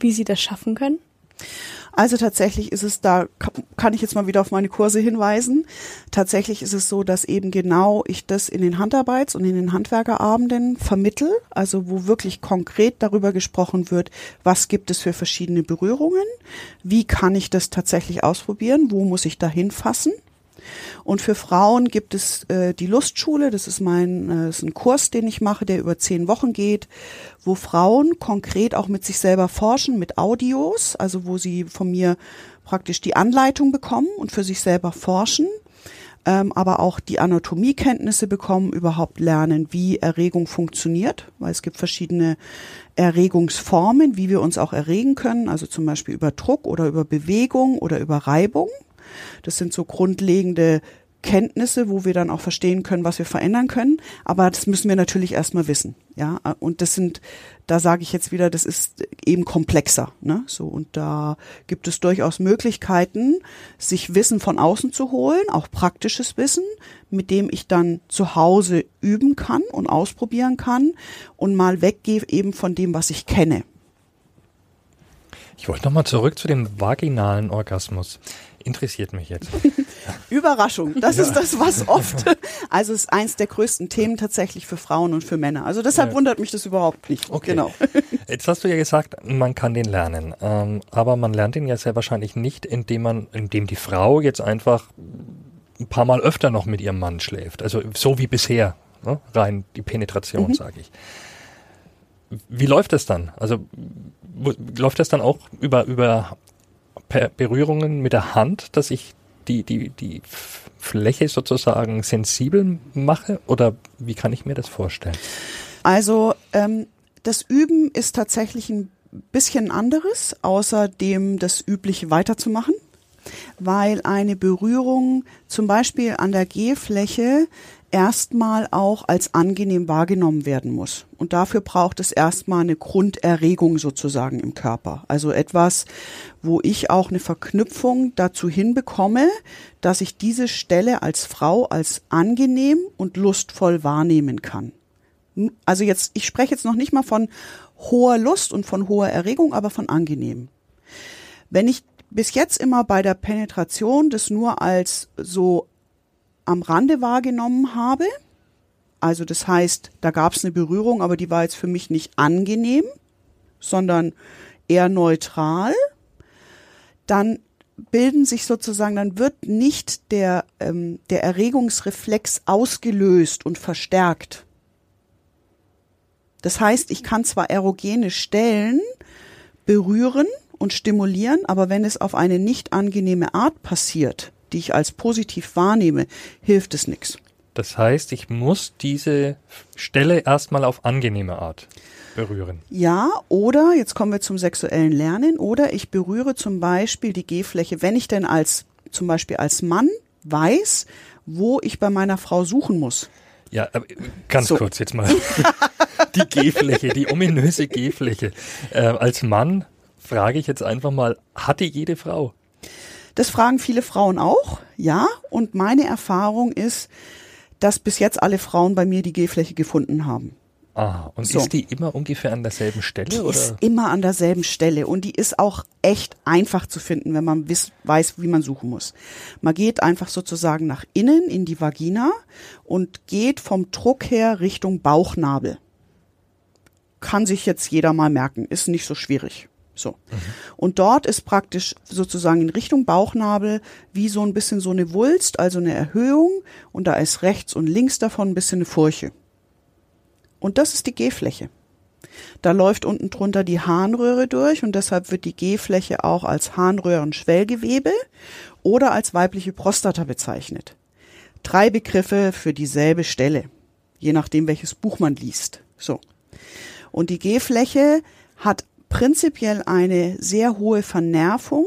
wie sie das schaffen können? Also tatsächlich ist es da, kann ich jetzt mal wieder auf meine Kurse hinweisen. Tatsächlich ist es so, dass eben genau ich das in den Handarbeits- und in den Handwerkerabenden vermittel, also wo wirklich konkret darüber gesprochen wird, was gibt es für verschiedene Berührungen, wie kann ich das tatsächlich ausprobieren, wo muss ich da hinfassen und für Frauen gibt es äh, die Lustschule. Das ist mein, äh, ist ein Kurs, den ich mache, der über zehn Wochen geht, wo Frauen konkret auch mit sich selber forschen, mit Audios, also wo sie von mir praktisch die Anleitung bekommen und für sich selber forschen ähm, aber auch die Anatomiekenntnisse bekommen, überhaupt lernen, wie Erregung funktioniert, weil es gibt verschiedene Erregungsformen, wie wir uns auch erregen können, also zum Beispiel über Druck oder über Bewegung oder über Reibung. Das sind so grundlegende Kenntnisse, wo wir dann auch verstehen können, was wir verändern können. Aber das müssen wir natürlich erstmal wissen. Ja, und das sind, da sage ich jetzt wieder, das ist eben komplexer. Ne? So, und da gibt es durchaus Möglichkeiten, sich Wissen von außen zu holen, auch praktisches Wissen, mit dem ich dann zu Hause üben kann und ausprobieren kann und mal weggehe eben von dem, was ich kenne. Ich wollte nochmal zurück zu dem vaginalen Orgasmus interessiert mich jetzt. *laughs* Überraschung, das ja. ist das, was oft, *laughs* also ist eins der größten Themen tatsächlich für Frauen und für Männer. Also deshalb ja. wundert mich das überhaupt nicht. Okay. Genau. *laughs* Jetzt hast du ja gesagt, man kann den lernen, ähm, aber man lernt ihn ja sehr wahrscheinlich nicht, indem man, indem die Frau jetzt einfach ein paar Mal öfter noch mit ihrem Mann schläft. Also so wie bisher, ne? rein die Penetration, mhm. sage ich. Wie läuft das dann? Also läuft das dann auch über, über Berührungen mit der Hand, dass ich die, die, die Fläche sozusagen sensibel mache? Oder wie kann ich mir das vorstellen? Also ähm, das Üben ist tatsächlich ein bisschen anderes, außer dem das Übliche weiterzumachen, weil eine Berührung zum Beispiel an der Gehfläche erstmal auch als angenehm wahrgenommen werden muss. Und dafür braucht es erstmal eine Grunderregung sozusagen im Körper. Also etwas, wo ich auch eine Verknüpfung dazu hinbekomme, dass ich diese Stelle als Frau als angenehm und lustvoll wahrnehmen kann. Also jetzt, ich spreche jetzt noch nicht mal von hoher Lust und von hoher Erregung, aber von angenehm. Wenn ich bis jetzt immer bei der Penetration das nur als so am Rande wahrgenommen habe. Also das heißt, da gab es eine Berührung, aber die war jetzt für mich nicht angenehm, sondern eher neutral. Dann bilden sich sozusagen, dann wird nicht der, ähm, der Erregungsreflex ausgelöst und verstärkt. Das heißt, ich kann zwar erogene Stellen berühren und stimulieren, aber wenn es auf eine nicht angenehme Art passiert, die ich als positiv wahrnehme, hilft es nichts. Das heißt, ich muss diese Stelle erstmal auf angenehme Art berühren. Ja, oder, jetzt kommen wir zum sexuellen Lernen, oder ich berühre zum Beispiel die Gehfläche, wenn ich denn als, zum Beispiel als Mann weiß, wo ich bei meiner Frau suchen muss. Ja, ganz so. kurz jetzt mal. *laughs* die Gehfläche, die ominöse Gehfläche. Äh, als Mann frage ich jetzt einfach mal, hatte jede Frau? Das fragen viele Frauen auch, ja. Und meine Erfahrung ist, dass bis jetzt alle Frauen bei mir die Gehfläche gefunden haben. Ah, und so. ist die immer ungefähr an derselben Stelle? Die oder? ist immer an derselben Stelle und die ist auch echt einfach zu finden, wenn man wiss, weiß, wie man suchen muss. Man geht einfach sozusagen nach innen in die Vagina und geht vom Druck her Richtung Bauchnabel. Kann sich jetzt jeder mal merken, ist nicht so schwierig. So. Mhm. Und dort ist praktisch sozusagen in Richtung Bauchnabel wie so ein bisschen so eine Wulst, also eine Erhöhung und da ist rechts und links davon ein bisschen eine Furche. Und das ist die Gehfläche. Da läuft unten drunter die Harnröhre durch und deshalb wird die Gehfläche auch als Harnröhrenschwellgewebe oder als weibliche Prostata bezeichnet. Drei Begriffe für dieselbe Stelle, je nachdem welches Buch man liest. So. Und die Gehfläche hat prinzipiell eine sehr hohe Vernervung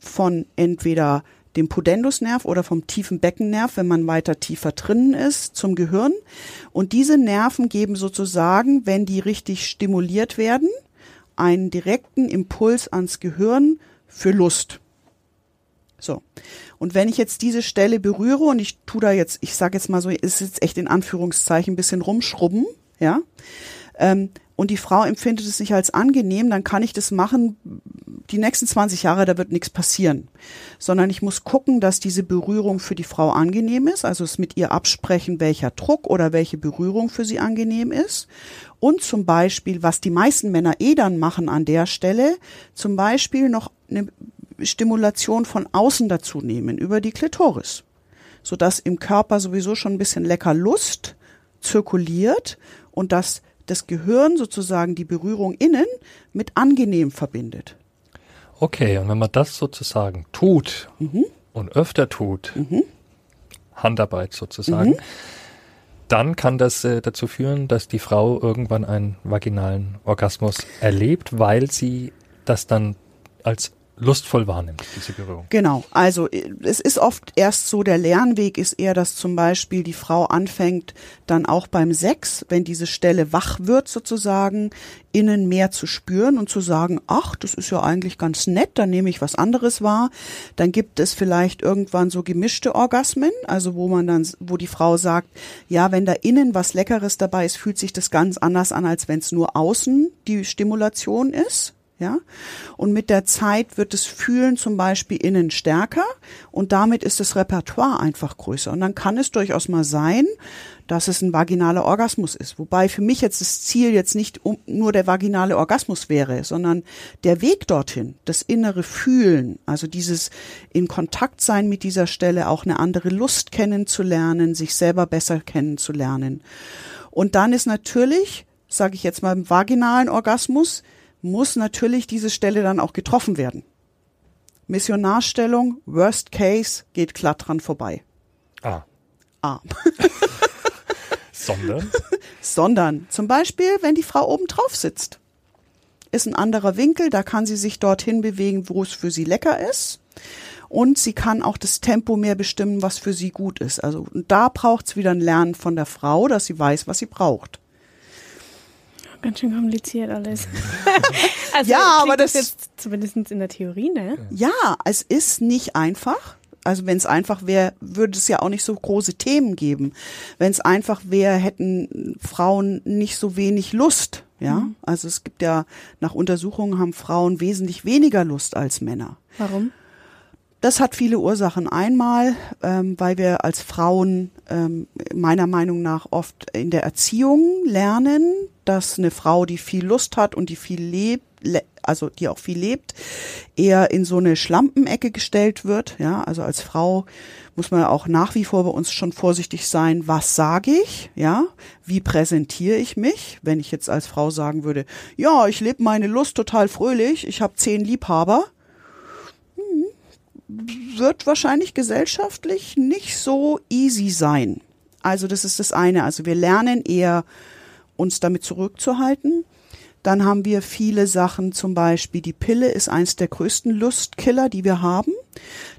von entweder dem Pudendusnerv oder vom tiefen Beckennerv, wenn man weiter tiefer drinnen ist, zum Gehirn. Und diese Nerven geben sozusagen, wenn die richtig stimuliert werden, einen direkten Impuls ans Gehirn für Lust. So. Und wenn ich jetzt diese Stelle berühre und ich tu da jetzt, ich sage jetzt mal so, ist jetzt echt in Anführungszeichen ein bisschen rumschrubben, ja, ähm, und die Frau empfindet es nicht als angenehm, dann kann ich das machen, die nächsten 20 Jahre, da wird nichts passieren. Sondern ich muss gucken, dass diese Berührung für die Frau angenehm ist, also es mit ihr absprechen, welcher Druck oder welche Berührung für sie angenehm ist. Und zum Beispiel, was die meisten Männer eh dann machen an der Stelle, zum Beispiel noch eine Stimulation von außen dazu nehmen, über die Klitoris. Sodass im Körper sowieso schon ein bisschen lecker Lust zirkuliert und dass das Gehirn sozusagen die Berührung innen mit angenehm verbindet. Okay, und wenn man das sozusagen tut mhm. und öfter tut, mhm. Handarbeit sozusagen, mhm. dann kann das äh, dazu führen, dass die Frau irgendwann einen vaginalen Orgasmus erlebt, weil sie das dann als lustvoll wahrnimmt, diese Berührung. Genau. Also es ist oft erst so, der Lernweg ist eher, dass zum Beispiel die Frau anfängt, dann auch beim Sex, wenn diese Stelle wach wird sozusagen, innen mehr zu spüren und zu sagen, ach, das ist ja eigentlich ganz nett, dann nehme ich was anderes wahr. Dann gibt es vielleicht irgendwann so gemischte Orgasmen, also wo man dann, wo die Frau sagt, ja, wenn da innen was Leckeres dabei ist, fühlt sich das ganz anders an, als wenn es nur außen die Stimulation ist ja. Und mit der Zeit wird das Fühlen zum Beispiel innen stärker und damit ist das Repertoire einfach größer. Und dann kann es durchaus mal sein, dass es ein vaginaler Orgasmus ist. Wobei für mich jetzt das Ziel jetzt nicht um, nur der vaginale Orgasmus wäre, sondern der Weg dorthin, das innere Fühlen, also dieses in Kontakt sein mit dieser Stelle, auch eine andere Lust kennenzulernen, sich selber besser kennenzulernen. Und dann ist natürlich, sage ich jetzt mal, im vaginalen Orgasmus, muss natürlich diese Stelle dann auch getroffen werden. Missionarstellung, Worst Case, geht glatt dran vorbei. Ah. Ah. *laughs* Sondern? *laughs* Sondern zum Beispiel, wenn die Frau oben drauf sitzt. Ist ein anderer Winkel, da kann sie sich dorthin bewegen, wo es für sie lecker ist. Und sie kann auch das Tempo mehr bestimmen, was für sie gut ist. Also da braucht es wieder ein Lernen von der Frau, dass sie weiß, was sie braucht. Ganz schön kompliziert alles. *laughs* also Ja, aber das- jetzt zumindest in der Theorie, ne? Ja, es ist nicht einfach. Also wenn es einfach wäre, würde es ja auch nicht so große Themen geben. Wenn es einfach wäre, hätten Frauen nicht so wenig Lust. Ja, also es gibt ja nach Untersuchungen haben Frauen wesentlich weniger Lust als Männer. Warum? Das hat viele Ursachen. Einmal, ähm, weil wir als Frauen ähm, meiner Meinung nach oft in der Erziehung lernen, dass eine Frau, die viel Lust hat und die viel lebt, le also die auch viel lebt, eher in so eine Schlampenecke gestellt wird. Ja, also als Frau muss man auch nach wie vor bei uns schon vorsichtig sein, was sage ich, ja, wie präsentiere ich mich, wenn ich jetzt als Frau sagen würde, ja, ich lebe meine Lust total fröhlich, ich habe zehn Liebhaber, wird wahrscheinlich gesellschaftlich nicht so easy sein. Also das ist das eine. Also wir lernen eher, uns damit zurückzuhalten. Dann haben wir viele Sachen, zum Beispiel die Pille ist eins der größten Lustkiller, die wir haben.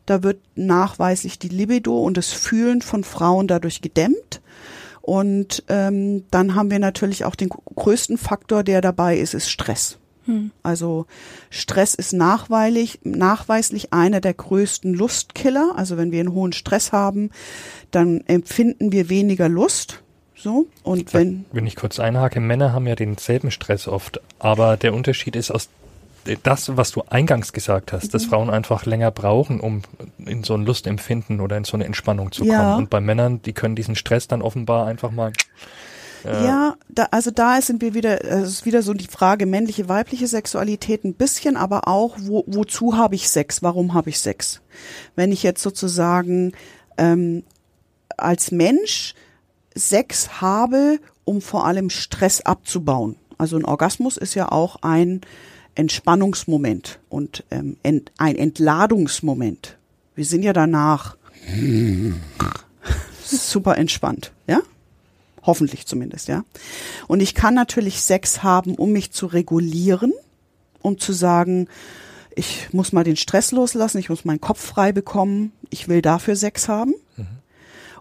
Da wird nachweislich die Libido und das Fühlen von Frauen dadurch gedämmt. Und ähm, dann haben wir natürlich auch den größten Faktor, der dabei ist, ist Stress. Also Stress ist nachweislich, nachweislich einer der größten Lustkiller. Also wenn wir einen hohen Stress haben, dann empfinden wir weniger Lust. So und wenn Wenn ich kurz einhake, Männer haben ja denselben Stress oft, aber der Unterschied ist aus das, was du eingangs gesagt hast, Mhm. dass Frauen einfach länger brauchen, um in so ein Lustempfinden oder in so eine Entspannung zu kommen. Ja. Und bei Männern, die können diesen Stress dann offenbar einfach mal. Äh, Ja, da, also da sind wir wieder, es ist wieder so die Frage männliche, weibliche Sexualität ein bisschen, aber auch, wo, wozu habe ich Sex? Warum habe ich Sex? Wenn ich jetzt sozusagen ähm, als Mensch Sex habe, um vor allem Stress abzubauen. Also ein Orgasmus ist ja auch ein Entspannungsmoment und ähm, ent, ein Entladungsmoment. Wir sind ja danach *laughs* super entspannt, ja? Hoffentlich zumindest, ja. Und ich kann natürlich Sex haben, um mich zu regulieren, um zu sagen, ich muss mal den Stress loslassen, ich muss meinen Kopf frei bekommen, ich will dafür Sex haben.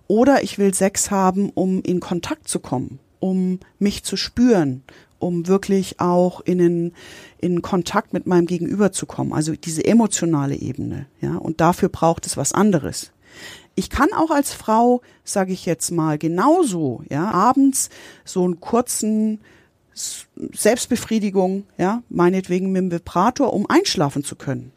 Oder ich will Sex haben, um in Kontakt zu kommen, um mich zu spüren, um wirklich auch in, einen, in Kontakt mit meinem Gegenüber zu kommen. Also diese emotionale Ebene, ja. Und dafür braucht es was anderes. Ich kann auch als Frau, sage ich jetzt mal, genauso, ja, abends so einen kurzen Selbstbefriedigung, ja, meinetwegen mit dem Vibrator, um einschlafen zu können.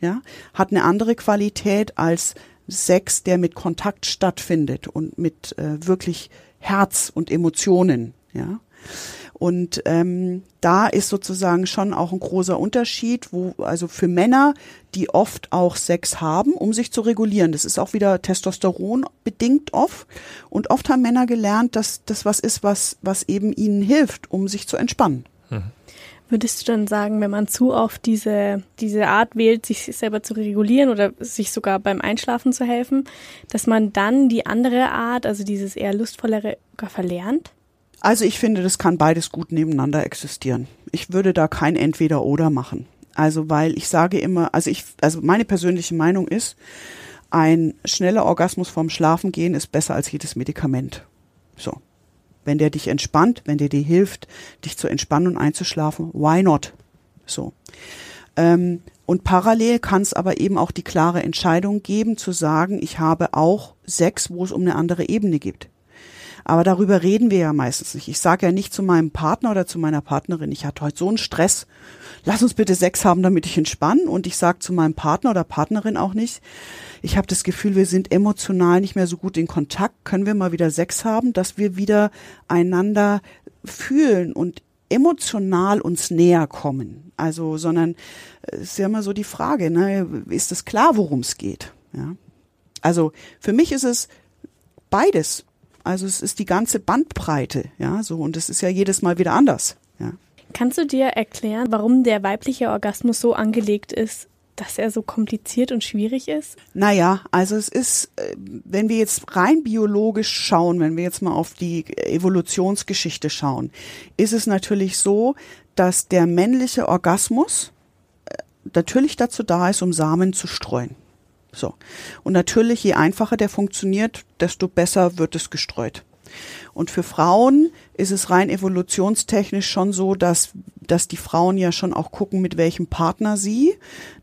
Ja, hat eine andere Qualität als Sex, der mit Kontakt stattfindet und mit äh, wirklich Herz und Emotionen, ja. Und ähm, da ist sozusagen schon auch ein großer Unterschied, wo also für Männer, die oft auch Sex haben, um sich zu regulieren. Das ist auch wieder Testosteron bedingt oft. Und oft haben Männer gelernt, dass das was ist, was was eben ihnen hilft, um sich zu entspannen. Würdest du dann sagen, wenn man zu oft diese, diese Art wählt, sich selber zu regulieren oder sich sogar beim Einschlafen zu helfen, dass man dann die andere Art, also dieses eher lustvollere, gar verlernt? Also ich finde, das kann beides gut nebeneinander existieren. Ich würde da kein Entweder-Oder machen. Also weil ich sage immer, also ich, also meine persönliche Meinung ist, ein schneller Orgasmus vorm Schlafengehen ist besser als jedes Medikament. So. Wenn der dich entspannt, wenn der dir hilft, dich zu entspannen und einzuschlafen, why not? So. Ähm, und parallel kann es aber eben auch die klare Entscheidung geben, zu sagen, ich habe auch Sex, wo es um eine andere Ebene geht. Aber darüber reden wir ja meistens nicht. Ich sage ja nicht zu meinem Partner oder zu meiner Partnerin, ich hatte heute so einen Stress, lass uns bitte Sex haben, damit ich entspanne. Und ich sage zu meinem Partner oder Partnerin auch nicht, ich habe das Gefühl, wir sind emotional nicht mehr so gut in Kontakt, können wir mal wieder Sex haben, dass wir wieder einander fühlen und emotional uns näher kommen. Also, sondern es ist ja immer so die Frage, ne, ist es klar, worum es geht? Ja. Also für mich ist es beides. Also es ist die ganze Bandbreite, ja, so und es ist ja jedes Mal wieder anders, ja. Kannst du dir erklären, warum der weibliche Orgasmus so angelegt ist, dass er so kompliziert und schwierig ist? Naja, also es ist, äh, wenn wir jetzt rein biologisch schauen, wenn wir jetzt mal auf die Evolutionsgeschichte schauen, ist es natürlich so, dass der männliche Orgasmus äh, natürlich dazu da ist, um Samen zu streuen. So. Und natürlich, je einfacher der funktioniert, desto besser wird es gestreut. Und für Frauen ist es rein evolutionstechnisch schon so, dass, dass die Frauen ja schon auch gucken, mit welchem Partner sie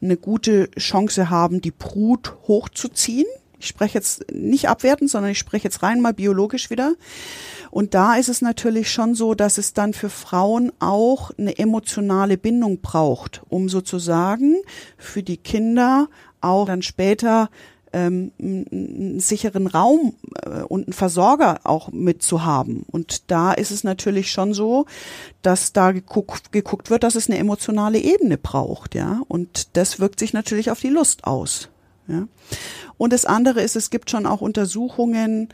eine gute Chance haben, die Brut hochzuziehen. Ich spreche jetzt nicht abwertend, sondern ich spreche jetzt rein mal biologisch wieder. Und da ist es natürlich schon so, dass es dann für Frauen auch eine emotionale Bindung braucht, um sozusagen für die Kinder auch dann später ähm, einen sicheren Raum äh, und einen Versorger auch mitzuhaben. Und da ist es natürlich schon so, dass da geguckt, geguckt wird, dass es eine emotionale Ebene braucht, ja. Und das wirkt sich natürlich auf die Lust aus. Ja. Und das andere ist, es gibt schon auch Untersuchungen,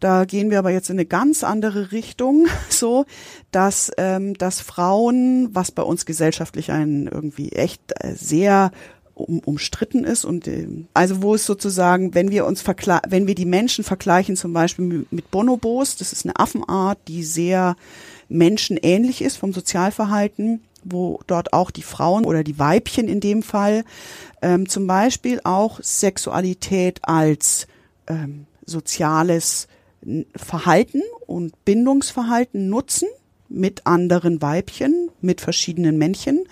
da gehen wir aber jetzt in eine ganz andere Richtung, *laughs* so dass ähm, dass Frauen, was bei uns gesellschaftlich ein irgendwie echt äh, sehr um, umstritten ist und äh, also wo es sozusagen, wenn wir uns wenn wir die Menschen vergleichen, zum Beispiel mit Bonobos, das ist eine Affenart, die sehr menschenähnlich ist vom Sozialverhalten, wo dort auch die Frauen oder die Weibchen in dem Fall ähm, zum Beispiel auch Sexualität als ähm, soziales Verhalten und Bindungsverhalten nutzen mit anderen Weibchen, mit verschiedenen Männchen.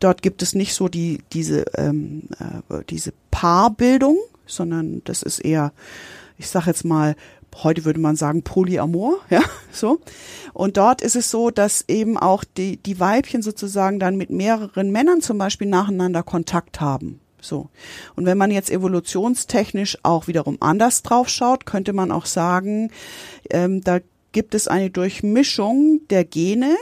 Dort gibt es nicht so die diese ähm, äh, diese Paarbildung, sondern das ist eher, ich sage jetzt mal, heute würde man sagen Polyamor, *laughs* ja, so. Und dort ist es so, dass eben auch die die Weibchen sozusagen dann mit mehreren Männern zum Beispiel nacheinander Kontakt haben. So. Und wenn man jetzt evolutionstechnisch auch wiederum anders drauf schaut, könnte man auch sagen, ähm, da gibt es eine Durchmischung der Gene,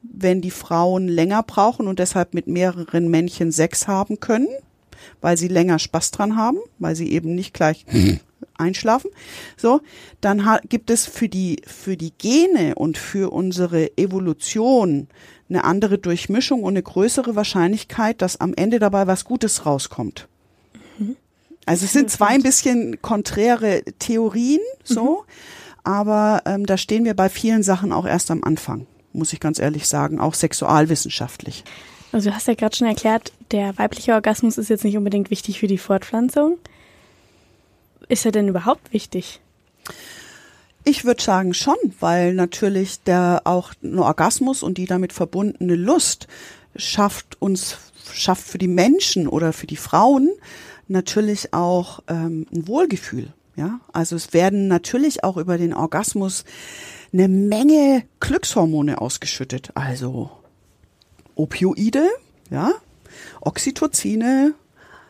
wenn die Frauen länger brauchen und deshalb mit mehreren Männchen Sex haben können, weil sie länger Spaß dran haben, weil sie eben nicht gleich einschlafen. So, dann gibt es für die, für die Gene und für unsere Evolution eine andere Durchmischung und eine größere Wahrscheinlichkeit, dass am Ende dabei was Gutes rauskommt. Mhm. Also es sind zwei ein bisschen konträre Theorien, so. Mhm aber ähm, da stehen wir bei vielen Sachen auch erst am Anfang, muss ich ganz ehrlich sagen, auch sexualwissenschaftlich. Also du hast ja gerade schon erklärt, der weibliche Orgasmus ist jetzt nicht unbedingt wichtig für die Fortpflanzung. Ist er denn überhaupt wichtig? Ich würde sagen schon, weil natürlich der auch ein Orgasmus und die damit verbundene Lust schafft uns, schafft für die Menschen oder für die Frauen natürlich auch ähm, ein Wohlgefühl. Ja, also es werden natürlich auch über den Orgasmus eine Menge Glückshormone ausgeschüttet. Also Opioide, ja, Oxytocine,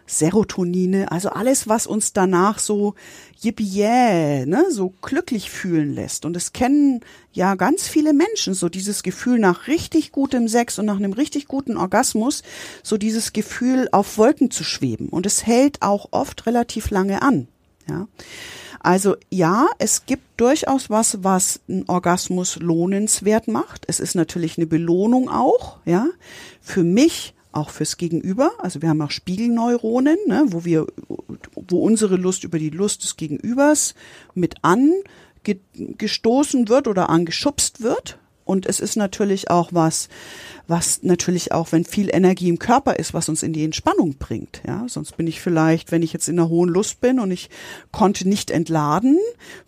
Serotonine, also alles, was uns danach so yippie ne, so glücklich fühlen lässt. Und es kennen ja ganz viele Menschen so dieses Gefühl nach richtig gutem Sex und nach einem richtig guten Orgasmus, so dieses Gefühl auf Wolken zu schweben. Und es hält auch oft relativ lange an. Ja. Also ja, es gibt durchaus was, was einen Orgasmus lohnenswert macht. Es ist natürlich eine Belohnung auch, ja, für mich, auch fürs Gegenüber. Also wir haben auch Spiegelneuronen, ne, wo wir, wo unsere Lust über die Lust des Gegenübers mit angestoßen wird oder angeschubst wird. Und es ist natürlich auch was, was natürlich auch, wenn viel Energie im Körper ist, was uns in die Entspannung bringt. Ja, sonst bin ich vielleicht, wenn ich jetzt in einer hohen Lust bin und ich konnte nicht entladen,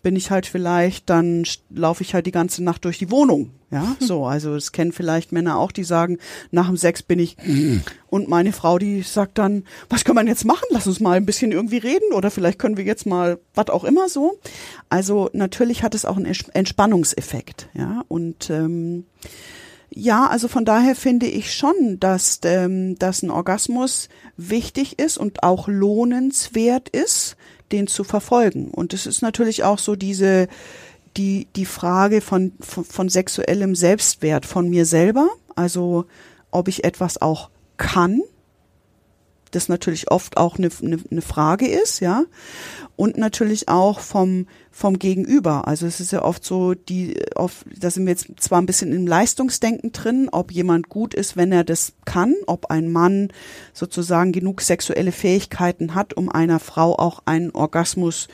bin ich halt vielleicht, dann laufe ich halt die ganze Nacht durch die Wohnung. Ja, so, also das kennen vielleicht Männer auch, die sagen, nach dem Sex bin ich *clears throat* und meine Frau, die sagt dann, was kann man jetzt machen? Lass uns mal ein bisschen irgendwie reden oder vielleicht können wir jetzt mal was auch immer so. Also natürlich hat es auch einen Entspannungseffekt, ja und ähm, ja, also von daher finde ich schon, dass, ähm, dass ein Orgasmus wichtig ist und auch lohnenswert ist, den zu verfolgen. Und es ist natürlich auch so diese, die, die Frage von, von, von sexuellem Selbstwert von mir selber. Also, ob ich etwas auch kann. das natürlich oft auch eine, eine, eine Frage ist, ja. Und natürlich auch vom, vom Gegenüber. Also es ist ja oft so, die, oft, da sind wir jetzt zwar ein bisschen im Leistungsdenken drin, ob jemand gut ist, wenn er das kann, ob ein Mann sozusagen genug sexuelle Fähigkeiten hat, um einer Frau auch einen Orgasmus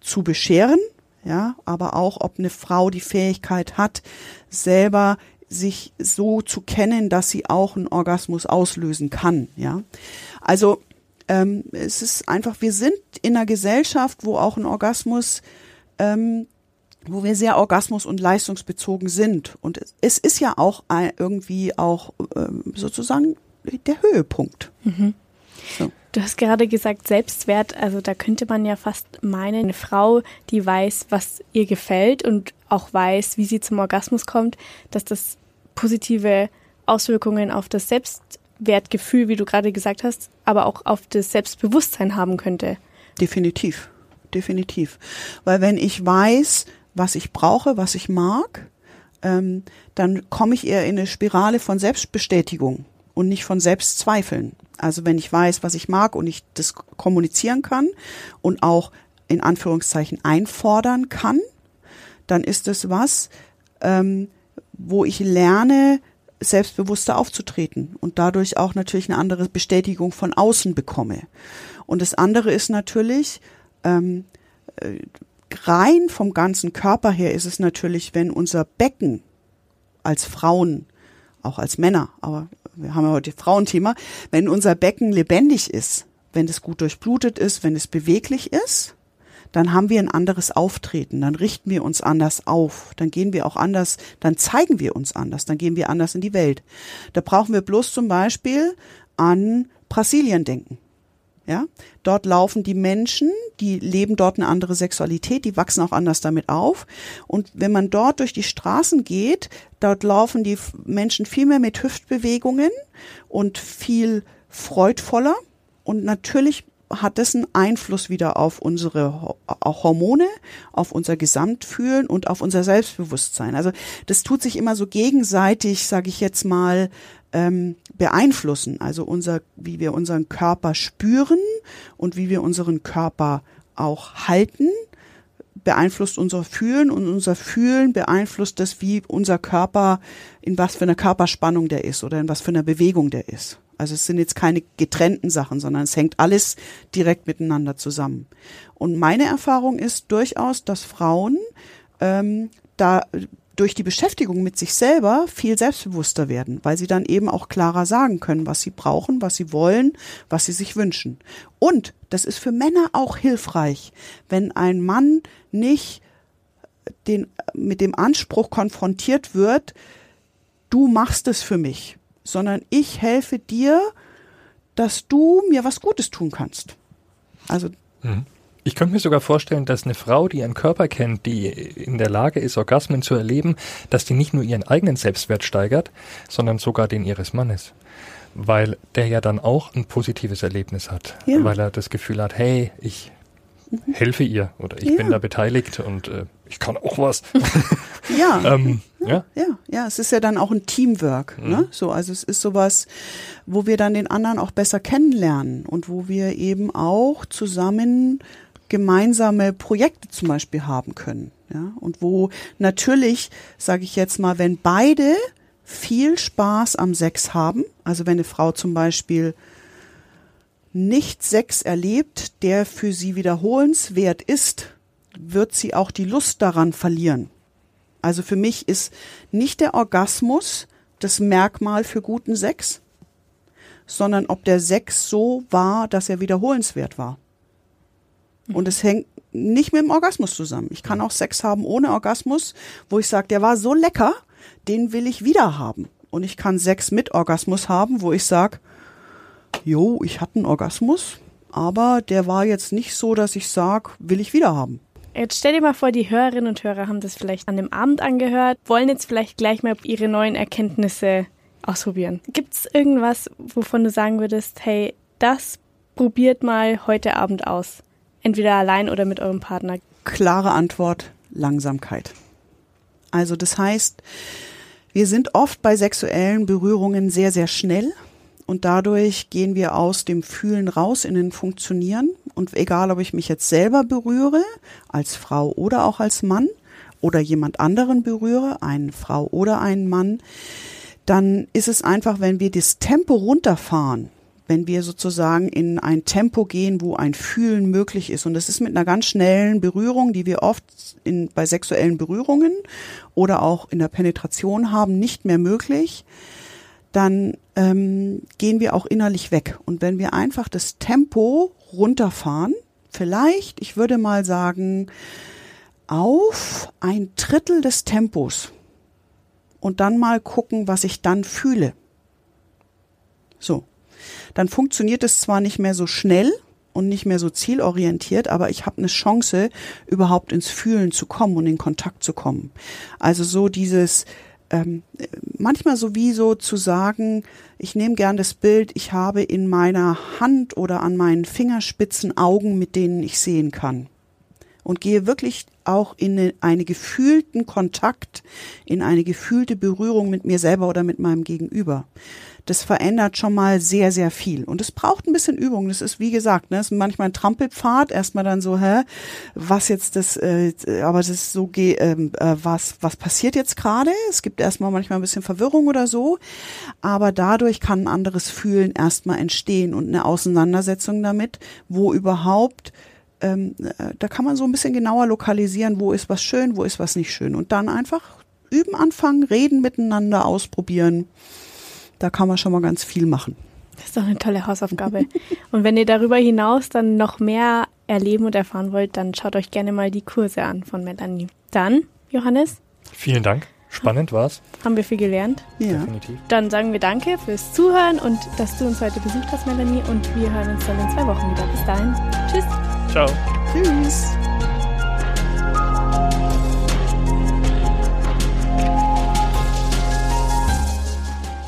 zu bescheren, ja, aber auch, ob eine Frau die Fähigkeit hat, selber sich so zu kennen, dass sie auch einen Orgasmus auslösen kann, ja. Also ähm, es ist einfach, wir sind in einer Gesellschaft, wo auch ein Orgasmus, ähm, wo wir sehr orgasmus- und leistungsbezogen sind. Und es ist ja auch irgendwie auch ähm, sozusagen der Höhepunkt. Mhm. So. Du hast gerade gesagt Selbstwert, also da könnte man ja fast meinen, eine Frau, die weiß, was ihr gefällt und auch weiß, wie sie zum Orgasmus kommt, dass das positive Auswirkungen auf das Selbstwertgefühl, wie du gerade gesagt hast, aber auch auf das Selbstbewusstsein haben könnte. Definitiv, definitiv. Weil wenn ich weiß, was ich brauche, was ich mag, ähm, dann komme ich eher in eine Spirale von Selbstbestätigung und nicht von Selbstzweifeln. Also wenn ich weiß, was ich mag und ich das kommunizieren kann und auch in Anführungszeichen einfordern kann, dann ist es was, ähm, wo ich lerne, selbstbewusster aufzutreten und dadurch auch natürlich eine andere Bestätigung von außen bekomme. Und das andere ist natürlich, ähm, äh, rein vom ganzen Körper her ist es natürlich, wenn unser Becken als Frauen, auch als Männer, aber wir haben ja heute Frauenthema, wenn unser Becken lebendig ist, wenn es gut durchblutet ist, wenn es beweglich ist, dann haben wir ein anderes Auftreten, dann richten wir uns anders auf, dann gehen wir auch anders, dann zeigen wir uns anders, dann gehen wir anders in die Welt. Da brauchen wir bloß zum Beispiel an Brasilien denken. Ja, dort laufen die Menschen, die leben dort eine andere Sexualität, die wachsen auch anders damit auf. Und wenn man dort durch die Straßen geht, dort laufen die Menschen viel mehr mit Hüftbewegungen und viel freudvoller. Und natürlich hat das einen Einfluss wieder auf unsere Hormone, auf unser Gesamtfühlen und auf unser Selbstbewusstsein. Also das tut sich immer so gegenseitig, sage ich jetzt mal, ähm, beeinflussen. Also unser, wie wir unseren Körper spüren und wie wir unseren Körper auch halten, beeinflusst unser Fühlen und unser Fühlen beeinflusst das, wie unser Körper, in was für einer Körperspannung der ist oder in was für einer Bewegung der ist. Also es sind jetzt keine getrennten Sachen, sondern es hängt alles direkt miteinander zusammen. Und meine Erfahrung ist durchaus, dass Frauen ähm, da durch die Beschäftigung mit sich selber viel selbstbewusster werden, weil sie dann eben auch klarer sagen können, was sie brauchen, was sie wollen, was sie sich wünschen. Und das ist für Männer auch hilfreich, wenn ein Mann nicht den, mit dem Anspruch konfrontiert wird, du machst es für mich, sondern ich helfe dir, dass du mir was Gutes tun kannst. Also mhm. Ich könnte mir sogar vorstellen, dass eine Frau, die ihren Körper kennt, die in der Lage ist, Orgasmen zu erleben, dass die nicht nur ihren eigenen Selbstwert steigert, sondern sogar den ihres Mannes. Weil der ja dann auch ein positives Erlebnis hat. Ja. Weil er das Gefühl hat, hey, ich mhm. helfe ihr oder ich ja. bin da beteiligt und äh, ich kann auch was. *laughs* ja. ähm, ja. ja. Ja, es ist ja dann auch ein Teamwork. Mhm. Ne? So, also es ist sowas, wo wir dann den anderen auch besser kennenlernen und wo wir eben auch zusammen gemeinsame Projekte zum Beispiel haben können. Ja, und wo natürlich, sage ich jetzt mal, wenn beide viel Spaß am Sex haben, also wenn eine Frau zum Beispiel nicht Sex erlebt, der für sie wiederholenswert ist, wird sie auch die Lust daran verlieren. Also für mich ist nicht der Orgasmus das Merkmal für guten Sex, sondern ob der Sex so war, dass er wiederholenswert war. Und es hängt nicht mit dem Orgasmus zusammen. Ich kann auch Sex haben ohne Orgasmus, wo ich sage, der war so lecker, den will ich wieder haben. Und ich kann Sex mit Orgasmus haben, wo ich sage, jo, ich hatte einen Orgasmus, aber der war jetzt nicht so, dass ich sage, will ich wieder haben. Jetzt stell dir mal vor, die Hörerinnen und Hörer haben das vielleicht an dem Abend angehört, wollen jetzt vielleicht gleich mal ihre neuen Erkenntnisse ausprobieren. Gibt es irgendwas, wovon du sagen würdest, hey, das probiert mal heute Abend aus? Entweder allein oder mit eurem Partner? Klare Antwort, Langsamkeit. Also das heißt, wir sind oft bei sexuellen Berührungen sehr, sehr schnell und dadurch gehen wir aus dem Fühlen raus in den Funktionieren. Und egal, ob ich mich jetzt selber berühre, als Frau oder auch als Mann, oder jemand anderen berühre, eine Frau oder einen Mann, dann ist es einfach, wenn wir das Tempo runterfahren, wenn wir sozusagen in ein Tempo gehen, wo ein Fühlen möglich ist. Und das ist mit einer ganz schnellen Berührung, die wir oft in, bei sexuellen Berührungen oder auch in der Penetration haben, nicht mehr möglich. Dann ähm, gehen wir auch innerlich weg. Und wenn wir einfach das Tempo runterfahren, vielleicht, ich würde mal sagen, auf ein Drittel des Tempos und dann mal gucken, was ich dann fühle. So. Dann funktioniert es zwar nicht mehr so schnell und nicht mehr so zielorientiert, aber ich habe eine Chance, überhaupt ins Fühlen zu kommen und in Kontakt zu kommen. Also so dieses, ähm, manchmal so wie so zu sagen, ich nehme gern das Bild, ich habe in meiner Hand oder an meinen Fingerspitzen Augen, mit denen ich sehen kann. Und gehe wirklich auch in eine, einen gefühlten Kontakt, in eine gefühlte Berührung mit mir selber oder mit meinem Gegenüber. Das verändert schon mal sehr, sehr viel. Und es braucht ein bisschen Übung. Das ist, wie gesagt, ne, ist manchmal ein Trampelpfad. Erstmal dann so, hä, was jetzt das, äh, aber das ist so, ähm, äh, was, was passiert jetzt gerade? Es gibt erstmal manchmal ein bisschen Verwirrung oder so. Aber dadurch kann ein anderes Fühlen erstmal entstehen und eine Auseinandersetzung damit, wo überhaupt ähm, äh, da kann man so ein bisschen genauer lokalisieren, wo ist was schön, wo ist was nicht schön. Und dann einfach üben anfangen, reden miteinander, ausprobieren. Da kann man schon mal ganz viel machen. Das ist doch eine tolle Hausaufgabe. *laughs* und wenn ihr darüber hinaus dann noch mehr erleben und erfahren wollt, dann schaut euch gerne mal die Kurse an von Melanie. Dann, Johannes. Vielen Dank. Spannend war's. Haben wir viel gelernt. Ja. Definitiv. Dann sagen wir danke fürs Zuhören und dass du uns heute besucht hast, Melanie. Und wir hören uns dann in zwei Wochen wieder. Bis dahin. Tschüss. Ciao. Tschüss.